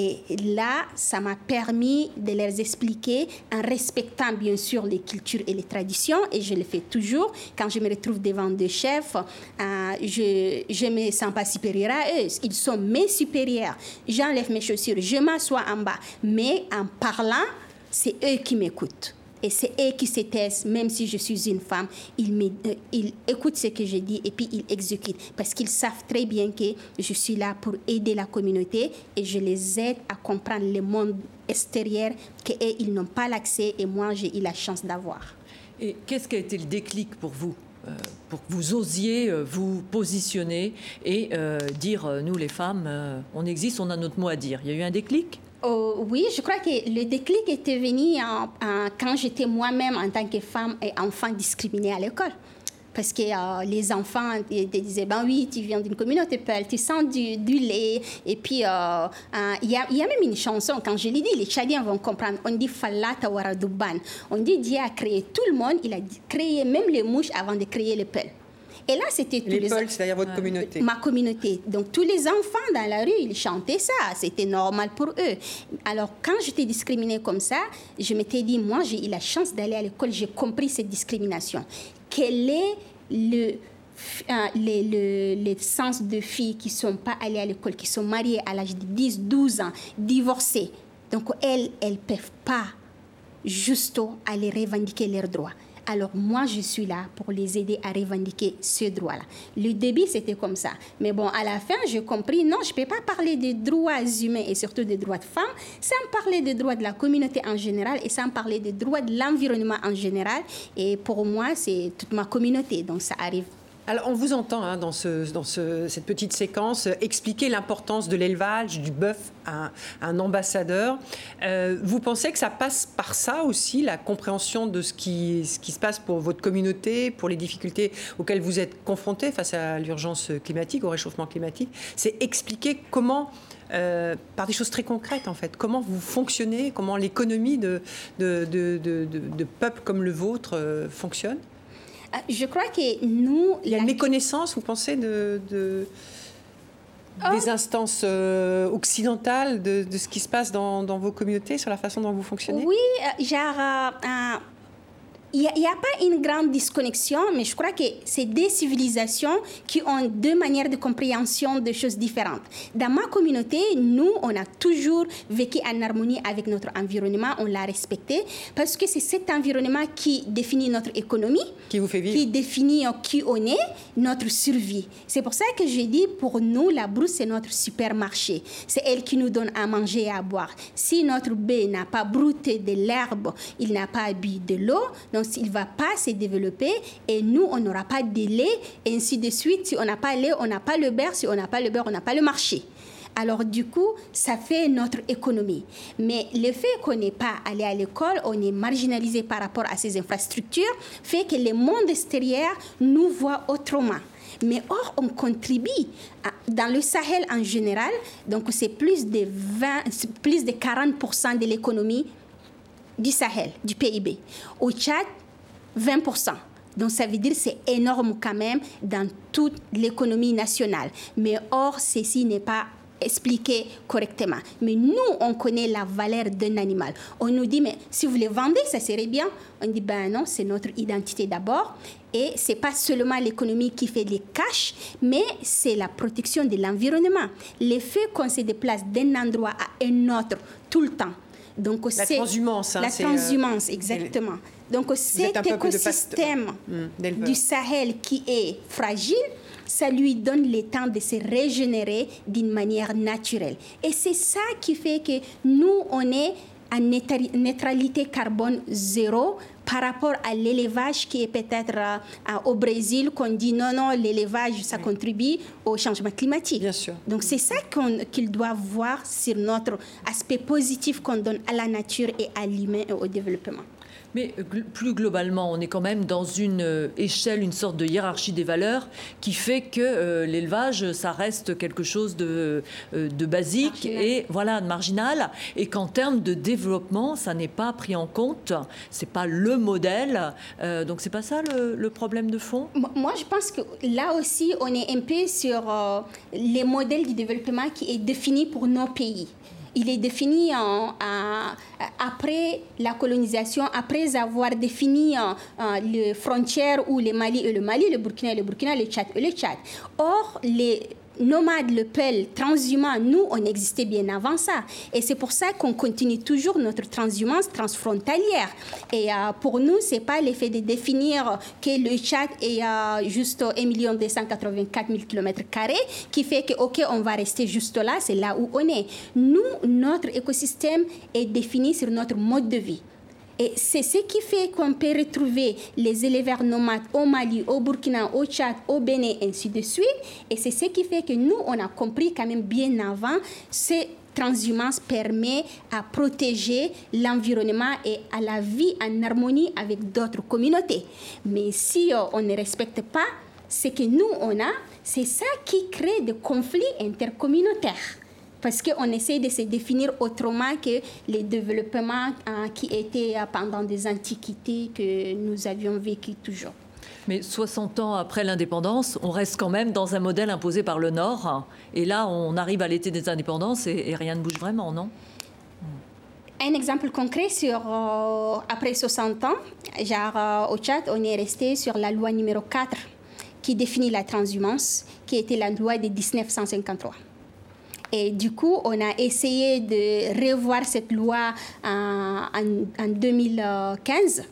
Et là, ça m'a permis de leur expliquer en respectant bien sûr les cultures et les traditions. Et je le fais toujours. Quand je me retrouve devant des chefs, euh, je ne me sens pas supérieure à eux. Ils sont mes supérieurs. J'enlève mes chaussures, je m'assois en bas. Mais en parlant, c'est eux qui m'écoutent. Et c'est eux qui se même si je suis une femme, ils, euh, écoutent ce que je dis et puis ils exécutent. Parce qu'ils savent très bien que je suis là pour aider la communauté et je les aide à comprendre le monde extérieur qu'eux, ils n'ont pas l'accès et moi, j'ai eu la chance d'avoir. Et qu'est-ce qui a été le déclic pour vous euh, pour que vous osiez euh, vous positionner et dire, nous les femmes, on existe, on a notre mot à dire? Il y a eu un déclic? Oh, oui, je crois que le déclic était venu quand j'étais moi-même en tant que femme et enfant discriminée à l'école. Parce que euh, les enfants disaient, ben oui, tu viens d'une communauté peul, tu sens du, lait. Et puis, euh, euh, il y, a, même une chanson, quand je l'ai dit, les Tchadiens vont comprendre. On dit Falata Waraduban. On dit Dieu a créé tout le monde, il a créé même les mouches avant de créer les peuls. Et là, c'était tous les... c'est-à-dire votre communauté. Ma communauté. Donc, tous les enfants dans la rue, ils chantaient ça. C'était normal pour eux. Alors, quand j'étais discriminée comme ça, je m'étais dit, moi, j'ai eu la chance d'aller à l'école, j'ai compris cette discrimination. Quel est le euh, les, les, les, sens de filles qui ne sont pas allées à l'école, qui sont mariées à l'âge de 10, 12 ans, divorcées? Donc, elles, elles ne peuvent pas juste aller revendiquer leurs droits. Alors moi, je suis là pour les aider à revendiquer ce droit-là. Le début, c'était comme ça. Mais bon, à la fin, j'ai compris, non, je ne peux pas parler des droits humains et surtout des droits de femmes sans parler des droits de la communauté en général et sans parler des droits de l'environnement en général. Et pour moi, c'est toute ma communauté. Donc ça arrive alors, on vous entend hein, dans, ce, dans cette petite séquence euh, expliquer l'importance de l'élevage du bœuf à, un ambassadeur. Euh, vous pensez que ça passe par ça aussi, la compréhension de ce qui, se passe pour votre communauté, pour les difficultés auxquelles vous êtes confrontés face à l'urgence climatique, au réchauffement climatique? C'est expliquer comment. Euh, par des choses très concrètes en fait. Comment vous fonctionnez, comment l'économie de, de, comme le vôtre fonctionne? Je crois que nous... Il y a une méconnaissance, vous pensez, de, de des instances euh, occidentales de, de, ce qui se passe dans, dans, vos communautés, sur la façon dont vous fonctionnez? Oui, euh, genre, il n'y a, pas une grande disconnexion, mais je crois que c'est des civilisations qui ont deux manières de compréhension de choses différentes. Dans ma communauté, nous, on a toujours vécu en harmonie avec notre environnement, on l'a respecté, parce que c'est cet environnement qui définit notre économie, qui vous fait vivre, qui définit qui on est, notre survie. C'est pour ça que je dis, pour nous, la brousse, c'est notre supermarché. C'est elle qui nous donne à manger et à boire. Si notre bébé n'a pas brouté de l'herbe, il n'a pas bu de l'eau, il ne va pas se développer et nous, on n'aura pas de lait, et ainsi de suite. Si on n'a pas de lait, on n'a pas le beurre. Si on n'a pas le beurre, on n'a pas le marché. Alors du coup, ça fait notre économie. Mais le fait qu'on n'est pas allé à l'école, on est marginalisé par rapport à ces infrastructures, fait que le monde extérieur nous voit autrement. Mais or, on contribue dans le Sahel en général, donc c'est plus de 20, plus de 40% de l'économie du Sahel, du PIB. Au Tchad, 20%. Donc ça veut dire c'est énorme quand même dans toute l'économie nationale. Mais or, ceci n'est pas expliqué correctement. Mais nous, on connaît la valeur d'un animal. On nous dit, mais si vous les vendez, ça serait bien. On dit, ben non, c'est notre identité d'abord. Et c'est pas seulement l'économie qui fait les cash, mais c'est la protection de l'environnement. Le fait qu'on se déplace d'un endroit à un autre tout le temps. Donc, la transhumance. Hein, la euh, transhumance, exactement. Donc cet écosystème hmm, du Sahel qui est fragile, ça lui donne le temps de se régénérer d'une manière naturelle. Et c'est ça qui fait que nous, on est à neutralité carbone zéro par rapport à l'élevage qui est peut-être euh, au Brésil, qu'on dit non, non, l'élevage, ça contribue au changement climatique. Bien sûr. Donc c'est ça qu'il doit voir sur notre aspect positif qu'on donne à la nature et à l'humain et au développement. Mais euh, plus globalement, on est quand même dans une euh, échelle, une sorte de hiérarchie des valeurs qui fait que euh, l'élevage, ça reste quelque chose de, de basique et voilà, de marginal. Et qu'en termes de développement, ça n'est pas pris en compte. C'est pas le modèle. donc c'est pas ça le, problème de fond? Moi, je pense que là aussi, on est un peu sur les modèles du développement qui est défini pour nos pays il est défini après la colonisation, après avoir défini les frontières où le Mali et le Mali, le Burkina et le Burkina, le Tchad et le Tchad. Or, les nomades, le peuple transhumant, nous, on existait bien avant ça. Et c'est pour ça qu'on continue toujours notre transhumance transfrontalière. Et euh, pour nous, c'est pas l'effet de définir que le Tchad est euh, juste 1 284 000 km qui fait que, OK, on va rester juste là, c'est là où on est. Nous, notre écosystème est défini sur notre mode de vie. Et c'est ce qui fait qu'on peut retrouver les éleveurs nomades au Mali, au Burkina, au Tchad, au Bénin, ainsi de suite. Et c'est ce qui fait que nous, on a compris quand même bien avant, cette transhumance permet à protéger l'environnement et à la vie en harmonie avec d'autres communautés. Mais si euh, on ne respecte pas ce que nous, on a, c'est ça qui crée des conflits intercommunautaires parce qu'on essaie de se définir autrement que les développements hein, qui étaient euh, pendant des antiquités que nous avions vécu toujours. Mais 60 ans après l'indépendance, on reste quand même dans un modèle imposé par le Nord. Et là, on arrive à l'été des indépendances et, rien ne bouge vraiment, non? Un exemple concret sur euh, après 60 ans, genre euh, au Tchad, on est resté sur la loi numéro 4 qui définit la transhumance, qui était la loi de 1953. Et du coup, on a essayé de revoir cette loi en, en 2015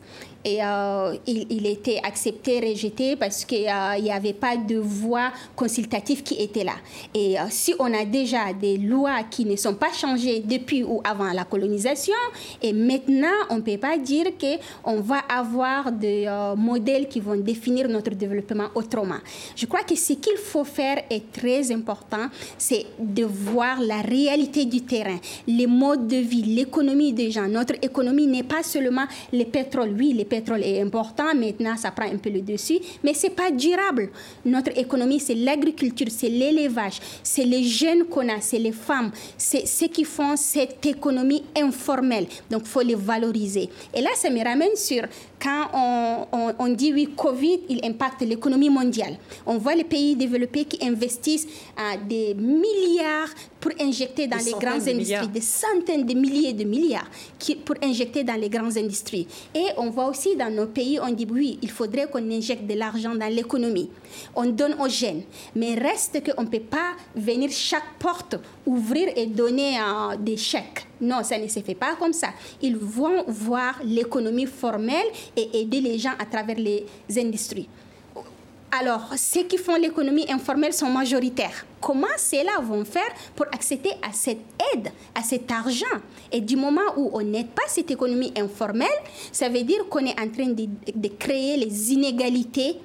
et euh, il, était accepté, rejeté parce qu'il euh, n'y avait pas de voix consultative qui était là. Et euh, si on a déjà des lois qui ne sont pas changées depuis ou avant la colonisation, et maintenant on ne peut pas dire qu'on va avoir des modèles qui vont définir notre développement autrement. Je crois que ce qu'il faut faire est très important, c'est de voir la réalité du terrain, les modes de vie, l'économie des gens. Notre économie n'est pas seulement le pétrole, oui, le pétrole est important, maintenant ça prend un peu le dessus, mais c'est pas durable. Notre économie, c'est l'agriculture, c'est l'élevage, c'est les jeunes qu'on a, c'est les femmes, c'est ceux qui font cette économie informelle. Donc, il faut les valoriser. Et là, ça me ramène sur quand on, on, dit oui, Covid, il impacte l'économie mondiale. On voit les pays développés qui investissent à des milliards pour injecter dans les grandes industries, des centaines de milliers de milliards qui, pour injecter dans les grandes industries. Et on voit aussi dans nos pays, on dit oui, il faudrait qu'on injecte de l'argent dans l'économie. On donne aux jeunes. Mais reste qu'on ne peut pas venir chaque porte ouvrir et donner euh, des chèques. Non, ça ne se fait pas comme ça. Ils vont voir l'économie formelle et aider les gens à travers les industries. Alors, ceux qui font l'économie informelle sont majoritaires. Comment ceux-là vont faire pour accéder à cette aide, à cet argent? Et du moment où on n'aide pas cette économie informelle, ça veut dire qu'on est en train de, de créer les inégalités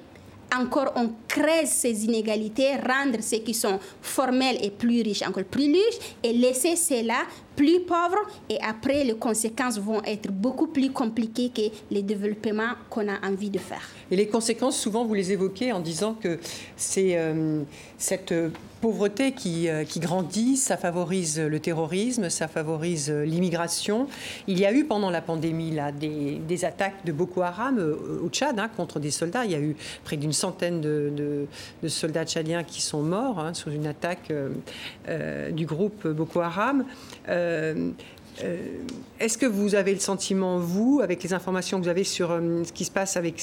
encore on crée ces inégalités, rendre ceux qui sont formels et plus riches encore plus riches et laisser ceux-là plus pauvres et après les conséquences vont être beaucoup plus compliquées que les développements qu'on a envie de faire. Et les conséquences, souvent, vous les évoquez en disant que c'est euh, cette pauvreté qui, euh, qui, grandit, ça favorise le terrorisme, ça favorise l'immigration. Il y a eu pendant la pandémie là, des, attaques de Boko Haram au Tchad hein, contre des soldats. Il y a eu près d'une centaine de, soldats tchadiens qui sont morts hein, sous une attaque du groupe Boko Haram. Euh, euh, est-ce que vous avez le sentiment, vous, avec les informations que vous avez sur euh, ce qui se passe avec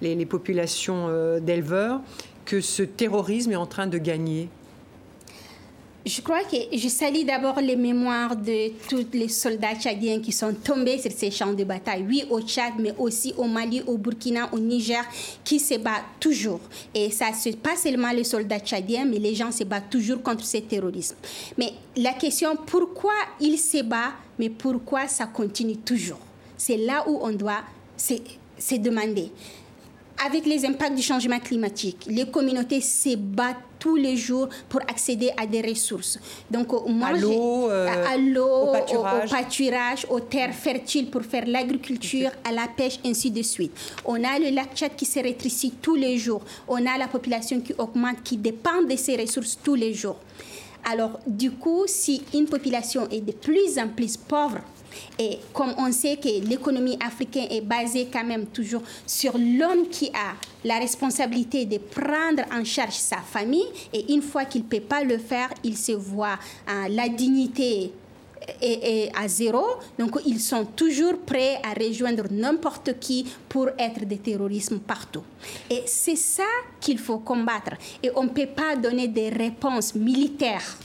les, populations d'éleveurs, que ce terrorisme est en train de gagner? Je crois que je salue d'abord les mémoires de tous les soldats tchadiens qui sont tombés sur ces champs de bataille. Oui, au Tchad, mais aussi au Mali, au Burkina, au Niger, qui se battent toujours. Et ça, c'est pas seulement les soldats tchadiens, mais les gens se battent toujours contre ce terrorisme. Mais la question, pourquoi ils se battent, mais pourquoi ça continue toujours? C'est là où on doit se demander avec les impacts du changement climatique, les communautés se battent tous les jours pour accéder à des ressources. Donc, moi, à l'eau, euh, au, pâturage. aux terres fertiles pour faire l'agriculture, à la pêche, ainsi de suite. On a le lac Tchad qui se rétrécit tous les jours. On a la population qui augmente, qui dépend de ces ressources tous les jours. Alors, du coup, si une population est de plus en plus pauvre, et comme on sait que l'économie africaine est basée quand même toujours sur l'homme qui a la responsabilité de prendre en charge sa famille, et une fois qu'il ne peut pas le faire, il se voit à la dignité est, à zéro. Donc, ils sont toujours prêts à rejoindre n'importe qui pour être des terroristes partout. Et c'est ça qu'il faut combattre. Et on ne peut pas donner des réponses militaires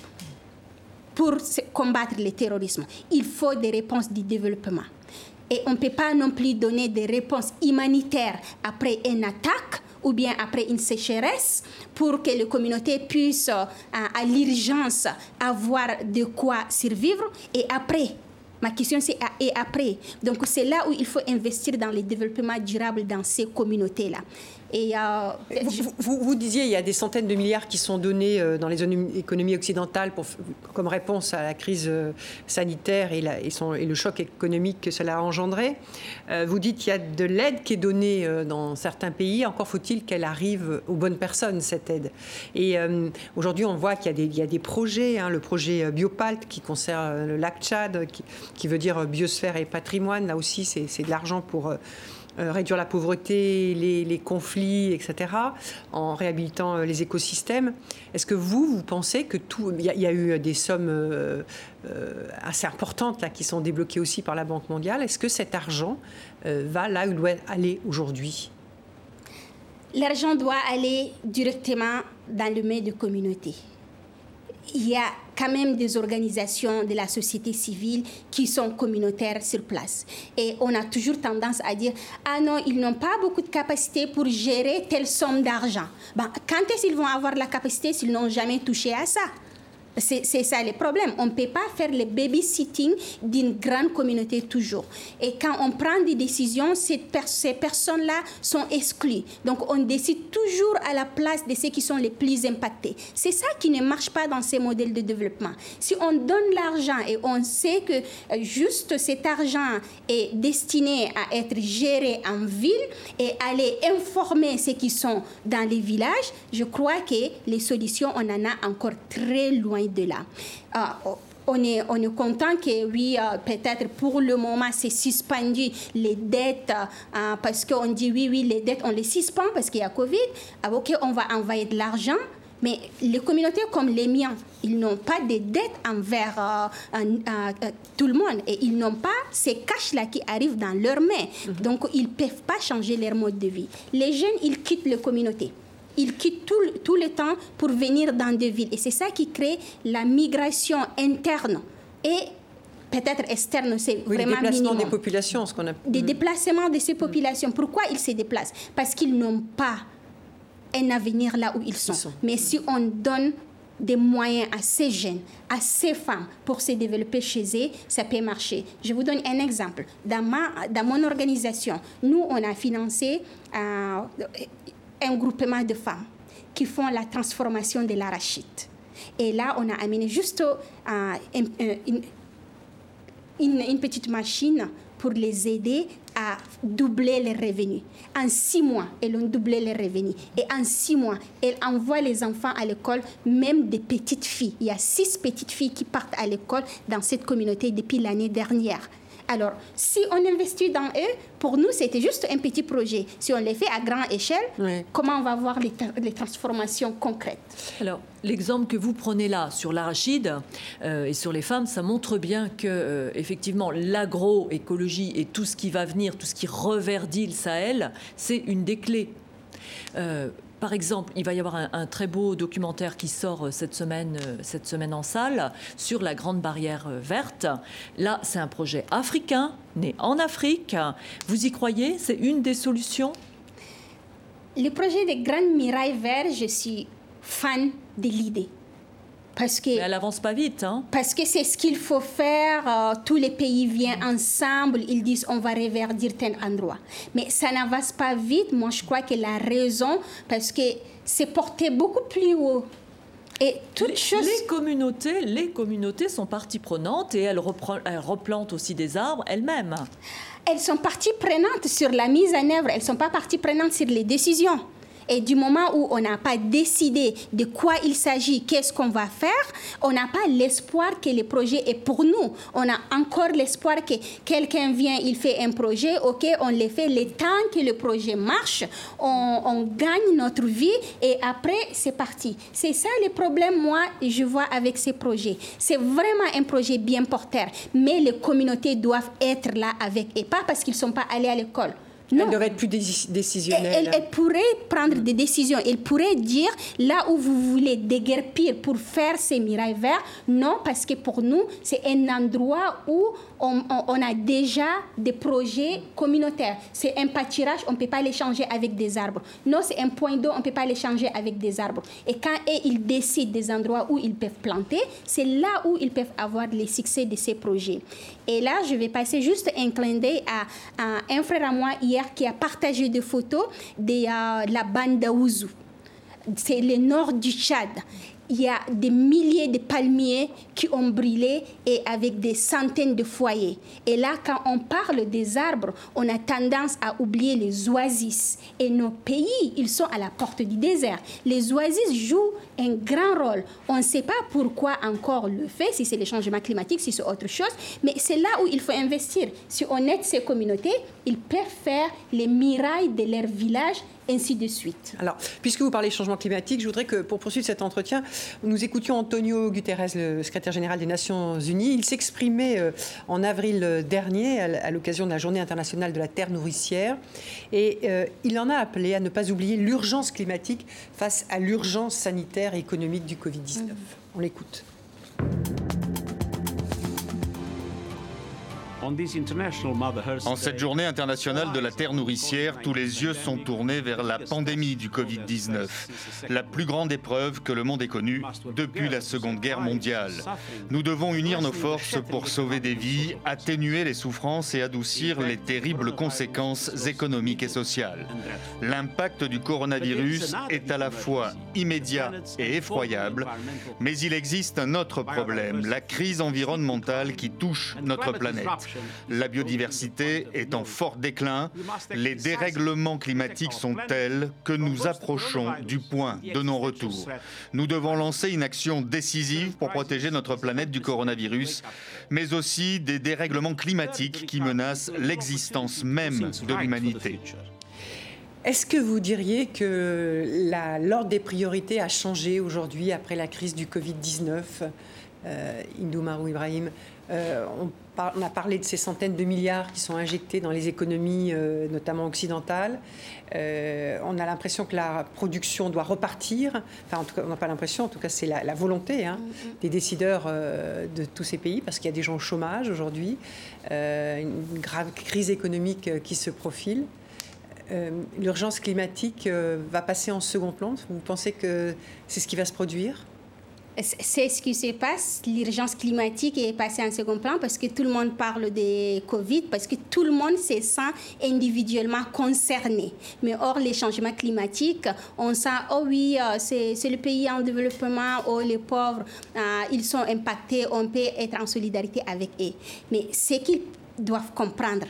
pour combattre le terrorisme. Il faut des réponses du développement. Et on ne peut pas non plus donner des réponses humanitaires après une attaque ou bien après une sécheresse pour que les communautés puissent, à, euh, à l'urgence, avoir de quoi survivre. Et après, Ma question, c'est et après. Donc, c'est là où il faut investir dans le développement durable dans ces communautés-là. Euh, vous, disiez, il y a des centaines de milliards qui sont donnés euh, dans les économies occidentales pour, comme réponse à la crise euh, sanitaire et, le choc économique que cela a engendré. vous dites qu'il y a de l'aide qui est donnée dans certains pays. Encore faut-il qu'elle arrive aux bonnes personnes, cette aide. Et aujourd'hui, on voit qu'il y, a des projets. Hein, le projet Biopalt qui concerne le lac Tchad, qui, veut dire biosphère et patrimoine. Là aussi, c'est de l'argent pour euh, réduire la pauvreté, les, conflits, etc., en réhabilitant euh, les écosystèmes. Est-ce que vous, vous pensez que tout... Il y, a eu des sommes euh, assez importantes là, qui sont débloquées aussi par la Banque mondiale. Est-ce que cet argent va là où il doit aller aujourd'hui? L'argent doit aller directement dans le main de communauté il y a quand même des organisations de la société civile qui sont communautaires sur place. Et on a toujours tendance à dire, ah non, ils n'ont pas beaucoup de capacité pour gérer telle somme d'argent. Ben, quand est-ce qu'ils vont avoir la capacité s'ils n'ont jamais touché à ça? C'est ça le problème. On ne peut pas faire le babysitting d'une grande communauté toujours. Et quand on prend des décisions, ces, ces personnes-là sont exclues. Donc on décide toujours à la place de ceux qui sont les plus impactés. C'est ça qui ne marche pas dans ces modèles de développement. Si on donne l'argent et on sait que euh, juste cet argent est destiné à être géré en ville et aller informer ceux qui sont dans les villages, je crois que les solutions, on en a encore très loin de là. Ah, on est, on est content que, oui, euh, peut-être pour le moment, c'est suspendu les dettes, euh, parce qu'on dit, oui, oui, les dettes, on les suspend parce qu'il y a Covid. Ah, OK, on va envoyer de l'argent. Mais les communautés comme les miens, ils n'ont pas de dettes envers euh, tout le monde et ils n'ont pas ces cash-là qui arrivent dans leurs mains. Mhm. Donc, ils ne peuvent pas changer leur mode de vie. Les jeunes, ils quittent les communautés ils quittent tout, tout le temps pour venir dans des villes. Et c'est ça qui crée la migration interne et peut-être externe, c'est oui, vraiment des déplacements des populations, ce qu'on a... Des déplacements de ces populations. Pourquoi ils se déplacent? Parce qu'ils n'ont pas un avenir là où ils sont. Mais si on donne des moyens à ces jeunes, à ces femmes pour se développer chez eux, ça peut marcher. Je vous donne un exemple. Dans, ma, dans mon organisation, nous, on a financé euh, un groupement de femmes qui font la transformation de l'arachide. Et là, on a amené juste euh, une, petite machine pour les aider à doubler les revenus. En six mois, elles ont doublé les revenus. Et en six mois, elles envoient les enfants à l'école, même des petites filles. Il y a six petites filles qui partent à l'école dans cette communauté depuis l'année dernière. Alors, si on investit dans eux, pour nous, c'était juste un petit projet. Si on les fait à grande échelle, comment on va voir les, transformations concrètes? Alors, l'exemple que vous prenez là sur l'arachide euh, et sur les femmes, ça montre bien que, euh, effectivement, l'agroécologie et tout ce qui va venir, tout ce qui reverdit le Sahel, c'est une des clés. Euh, par exemple, il va y avoir un, très beau documentaire qui sort euh, cette semaine, euh, cette semaine en salle sur la Grande Barrière euh, verte. Là, c'est un projet africain, né en Afrique. Vous y croyez? C'est une des solutions? Le projet des Grandes Murailles Vertes, je suis fan de l'idée. Parce que, Mais elle avance pas vite. Hein? Parce que c'est ce qu'il faut faire. Euh, tous les pays viennent ensemble. Ils disent on va reverdir tel endroit. Mais ça n'avance pas vite. Moi, je crois que la raison, parce que c'est porté beaucoup plus haut. Et toutes les, les, communautés, les communautés sont partie prenante et elles, elles replantent aussi des arbres elles-mêmes. Elles sont partie prenante sur la mise en œuvre. Elles ne sont pas partie prenante sur les décisions. Et du moment où on n'a pas décidé de quoi il s'agit, qu'est-ce qu'on va faire, on n'a pas l'espoir que le projet est pour nous. On a encore l'espoir que quelqu'un vient, il fait un projet, ok, on le fait le temps que le projet marche, on, gagne notre vie et après c'est parti. C'est ça le problème, moi, je vois avec ces projets. C'est vraiment un projet bien porteur, mais les communautés doivent être là avec et pas parce qu'ils ne sont pas allés à l'école. Elle devrait être plus décisionnelle. Elle, pourrait prendre des décisions. Elle pourrait dire là où vous voulez déguerpir pour faire ces mirailles verts, non, parce que pour nous, c'est un endroit où on, a déjà des projets communautaires. C'est un pâturage, on ne peut pas l'échanger avec des arbres. Non, c'est un point d'eau, on ne peut pas l'échanger avec des arbres. Et quand ils décident des endroits où ils peuvent planter, c'est là où ils peuvent avoir les succès de ces projets. Et là, je vais passer juste un clin d'œil à, un frère à moi hier qui a partagé des photos de euh, la bande d'Aouzou. C'est le nord du Tchad il y a des milliers de palmiers qui ont brûlé et avec des centaines de foyers. Et là, quand on parle des arbres, on a tendance à oublier les oasis. Et nos pays, ils sont à la porte du désert. Les oasis jouent un grand rôle. On ne sait pas pourquoi encore le fait, si c'est le changement climatique, si c'est autre chose, mais c'est là où il faut investir. Si on aide ces communautés, ils peuvent faire les mirailles de leur village ainsi de suite. Alors, puisque vous parlez changement climatique, je voudrais que pour poursuivre cet entretien, nous écoutions Antonio Guterres, le secrétaire général des Nations Unies. Il s'exprimait euh, en avril dernier à l'occasion de la Journée internationale de la Terre nourricière et euh, il en a appelé à ne pas oublier l'urgence climatique face à l'urgence sanitaire et économique du Covid-19. Mmh. On l'écoute. En cette journée internationale de la Terre nourricière, tous les yeux sont tournés vers la pandémie du Covid-19, la plus grande épreuve que le monde ait connue depuis la Seconde Guerre mondiale. Nous devons unir nos forces pour sauver des vies, atténuer les souffrances et adoucir les terribles conséquences économiques et sociales. L'impact du coronavirus est à la fois immédiat et effroyable, mais il existe un autre problème, la crise environnementale qui touche notre planète. La biodiversité est en fort déclin. Les dérèglements climatiques sont tels que nous approchons du point de non-retour. Nous devons lancer une action décisive pour protéger notre planète du coronavirus, mais aussi des dérèglements climatiques qui menacent l'existence même de l'humanité. Est-ce que vous diriez que l'ordre des priorités a changé aujourd'hui après la crise du Covid-19 euh, Ibrahim, euh, on on a parlé de ces centaines de milliards qui sont injectés dans les économies, euh, notamment occidentales. Euh, on a l'impression que la production doit repartir. Enfin, en tout cas, on n'a pas l'impression, en tout cas, c'est la, volonté hein, mm-hmm. des décideurs de tous ces pays, parce qu'il y a des gens au chômage aujourd'hui, une grave crise économique qui se profile. L'urgence climatique va passer en second plan. Vous pensez que c'est ce qui va se produire? C'est ce qui se passe. L'urgence climatique est passée en second plan parce que tout le monde parle de Covid, parce que tout le monde se sent individuellement concerné. Mais hors les changements climatiques, on sent, oh oui, euh, c'est le pays en développement, oh les pauvres, euh, ils sont impactés, on peut être en solidarité avec eux. Mais ce qu'ils doivent comprendre,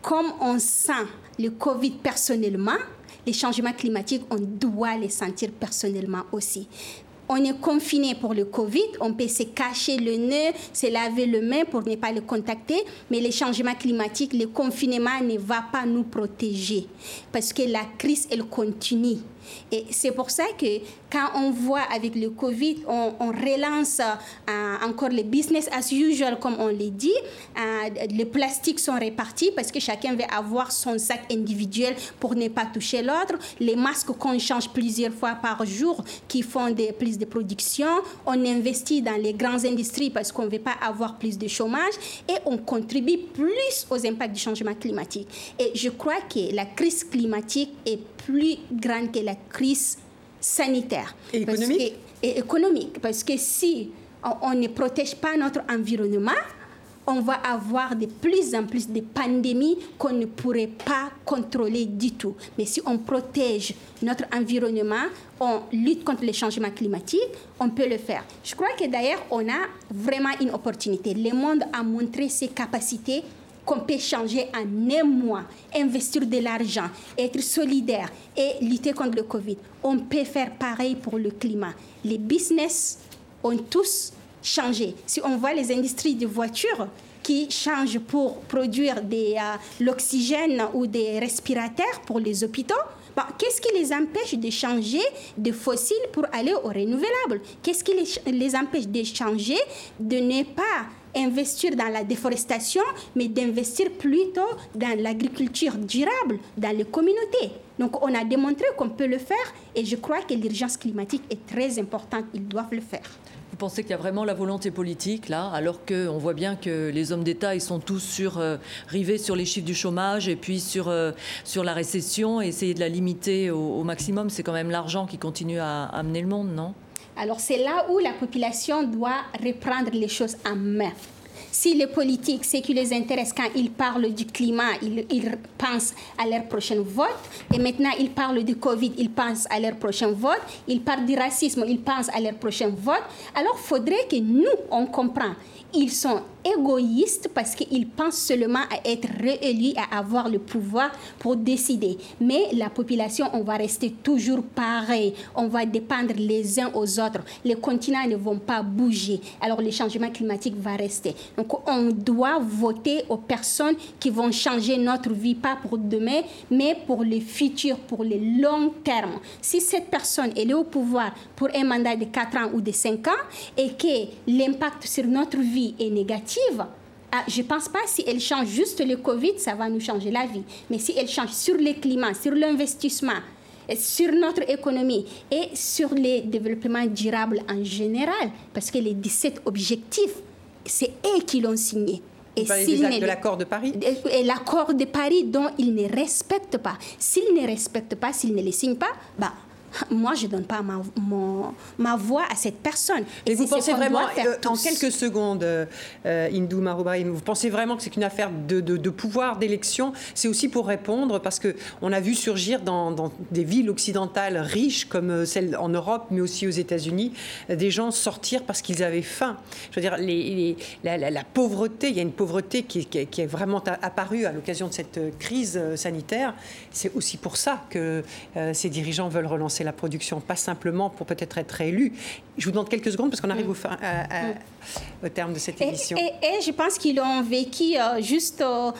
comme on sent le Covid personnellement, les changements climatiques, on doit les sentir personnellement aussi on est confiné pour le Covid, on peut se cacher le nez, se laver le main pour ne pas le contacter, mais les changements climatiques, le confinement ne va pas nous protéger parce que la crise, elle continue. Et c'est pour ça que quand on voit avec le Covid, on, relance euh, encore le business as usual, comme on l'a dit. Euh, les plastiques sont répartis parce que chacun veut avoir son sac individuel pour ne pas toucher l'autre. Les masques qu'on change plusieurs fois par jour qui font des, plus de production. On investit dans les grandes industries parce qu'on ne veut pas avoir plus de chômage et on contribue plus aux impacts du changement climatique. Et je crois que la crise climatique est plus grande que la crise sanitaire. Et économique? Et économique. Parce que si on, ne protège pas notre environnement, on va avoir de plus en plus de pandémies qu'on ne pourrait pas contrôler du tout. Mais si on protège notre environnement, on lutte contre les changements climatiques, on peut le faire. Je crois que d'ailleurs, on a vraiment une opportunité. Le monde a montré ses capacités qu'on peut changer en un mois, investir de l'argent, être solidaire et lutter contre le Covid. On peut faire pareil pour le climat. Les business ont tous changé. Si on voit les industries de voitures qui changent pour produire de euh, l'oxygène ou des respirateurs pour les hôpitaux, Qu'est-ce qui les empêche de changer de fossiles pour aller au renouvelable Qu'est-ce qui les empêche de changer, de ne pas investir dans la déforestation, mais d'investir plutôt dans l'agriculture durable, dans les communautés? Donc on a démontré qu'on peut le faire et je crois que l'urgence climatique est très importante. Ils doivent le faire. Vous pensez qu'il y a vraiment la volonté politique là, alors qu'on voit bien que les hommes d'État ils sont tous sur, euh, rivés sur les chiffres du chômage et puis sur, euh, la récession et essayer de la limiter au, maximum. C'est quand même l'argent qui continue à amener le monde, non? Alors c'est là où la population doit reprendre les choses en main. Si les politiques, ce qui les intéresse quand ils parlent du climat, ils, pensent à leur prochain vote. Et maintenant, ils parlent du Covid, ils pensent à leur prochain vote. Ils parlent du racisme, ils pensent à leur prochain vote. Alors, faudrait que nous, on comprenne ils sont égoïstes parce qu'ils pensent seulement à être réélus, à avoir le pouvoir pour décider. Mais la population, on va rester toujours pareil. On va dépendre les uns aux autres. Les continents ne vont pas bouger. Alors le changement climatique va rester. Donc on doit voter aux personnes qui vont changer notre vie, pas pour demain, mais pour le futur, pour le long terme. Si cette personne est au pouvoir pour un mandat de 4 ans ou de 5 ans et que l'impact sur notre vie est négative, ah, je ne pense pas si elle change juste le Covid, ça va nous changer la vie. Mais si elle change sur le climat, sur l'investissement, sur notre économie et sur les développements durables en général, parce que les 17 objectifs, c'est eux qui l'ont signé. Et de l'accord de Paris Et l'accord de Paris dont ils ne respectent pas. S'ils ne respectent pas, s'ils ne les signent pas, bah, moi, je ne donne pas ma, ma voix à cette personne. Et, vous pensez vraiment, euh, en quelques secondes, euh, Indou Maroubrahim, vous pensez vraiment que c'est une affaire de, de, pouvoir, d'élection? C'est aussi pour répondre, parce qu'on a vu surgir dans, dans, des villes occidentales riches comme euh, celle en Europe, mais aussi aux États-Unis, des gens sortir parce qu'ils avaient faim. Je veux dire, les, la, pauvreté, il y a une pauvreté qui, qui, est vraiment apparue à l'occasion de cette crise sanitaire. C'est aussi pour ça que ces dirigeants veulent relancer la production, pas simplement pour peut-être être élu. Je vous demande quelques secondes parce qu'on arrive au, fin, au, terme de cette émission. Et, je pense qu'ils ont vécu euh, juste euh,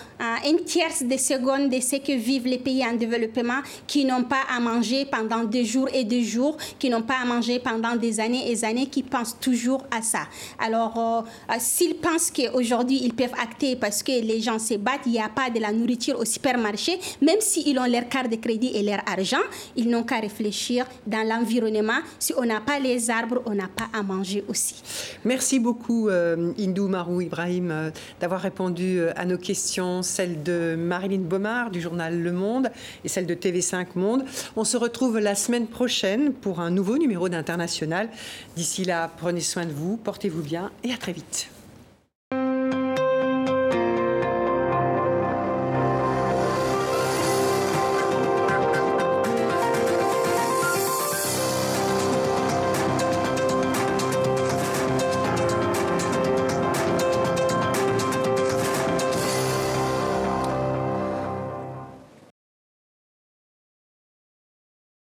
une tierce de seconde de ce que vivent les pays en développement qui n'ont pas à manger pendant des jours et des jours, qui n'ont pas à manger pendant des années et des années, qui pensent toujours à ça. Alors, euh, s'ils pensent qu'aujourd'hui, ils peuvent acter parce que les gens se battent, il n'y a pas de la nourriture au supermarché, même s'ils ont leur carte de crédit et leur argent, ils n'ont qu'à réfléchir dans l'environnement. Si on n'a pas les arbres, on n'a pas à manger aussi. Merci beaucoup, euh, Indou Marou Ibrahim, euh, d'avoir répondu euh, à nos questions, celles de Marilyn Baumard du journal Le Monde et celle de TV5 Monde. On se retrouve la semaine prochaine pour un nouveau numéro d'International. D'ici là, prenez soin de vous, portez-vous bien et à très vite.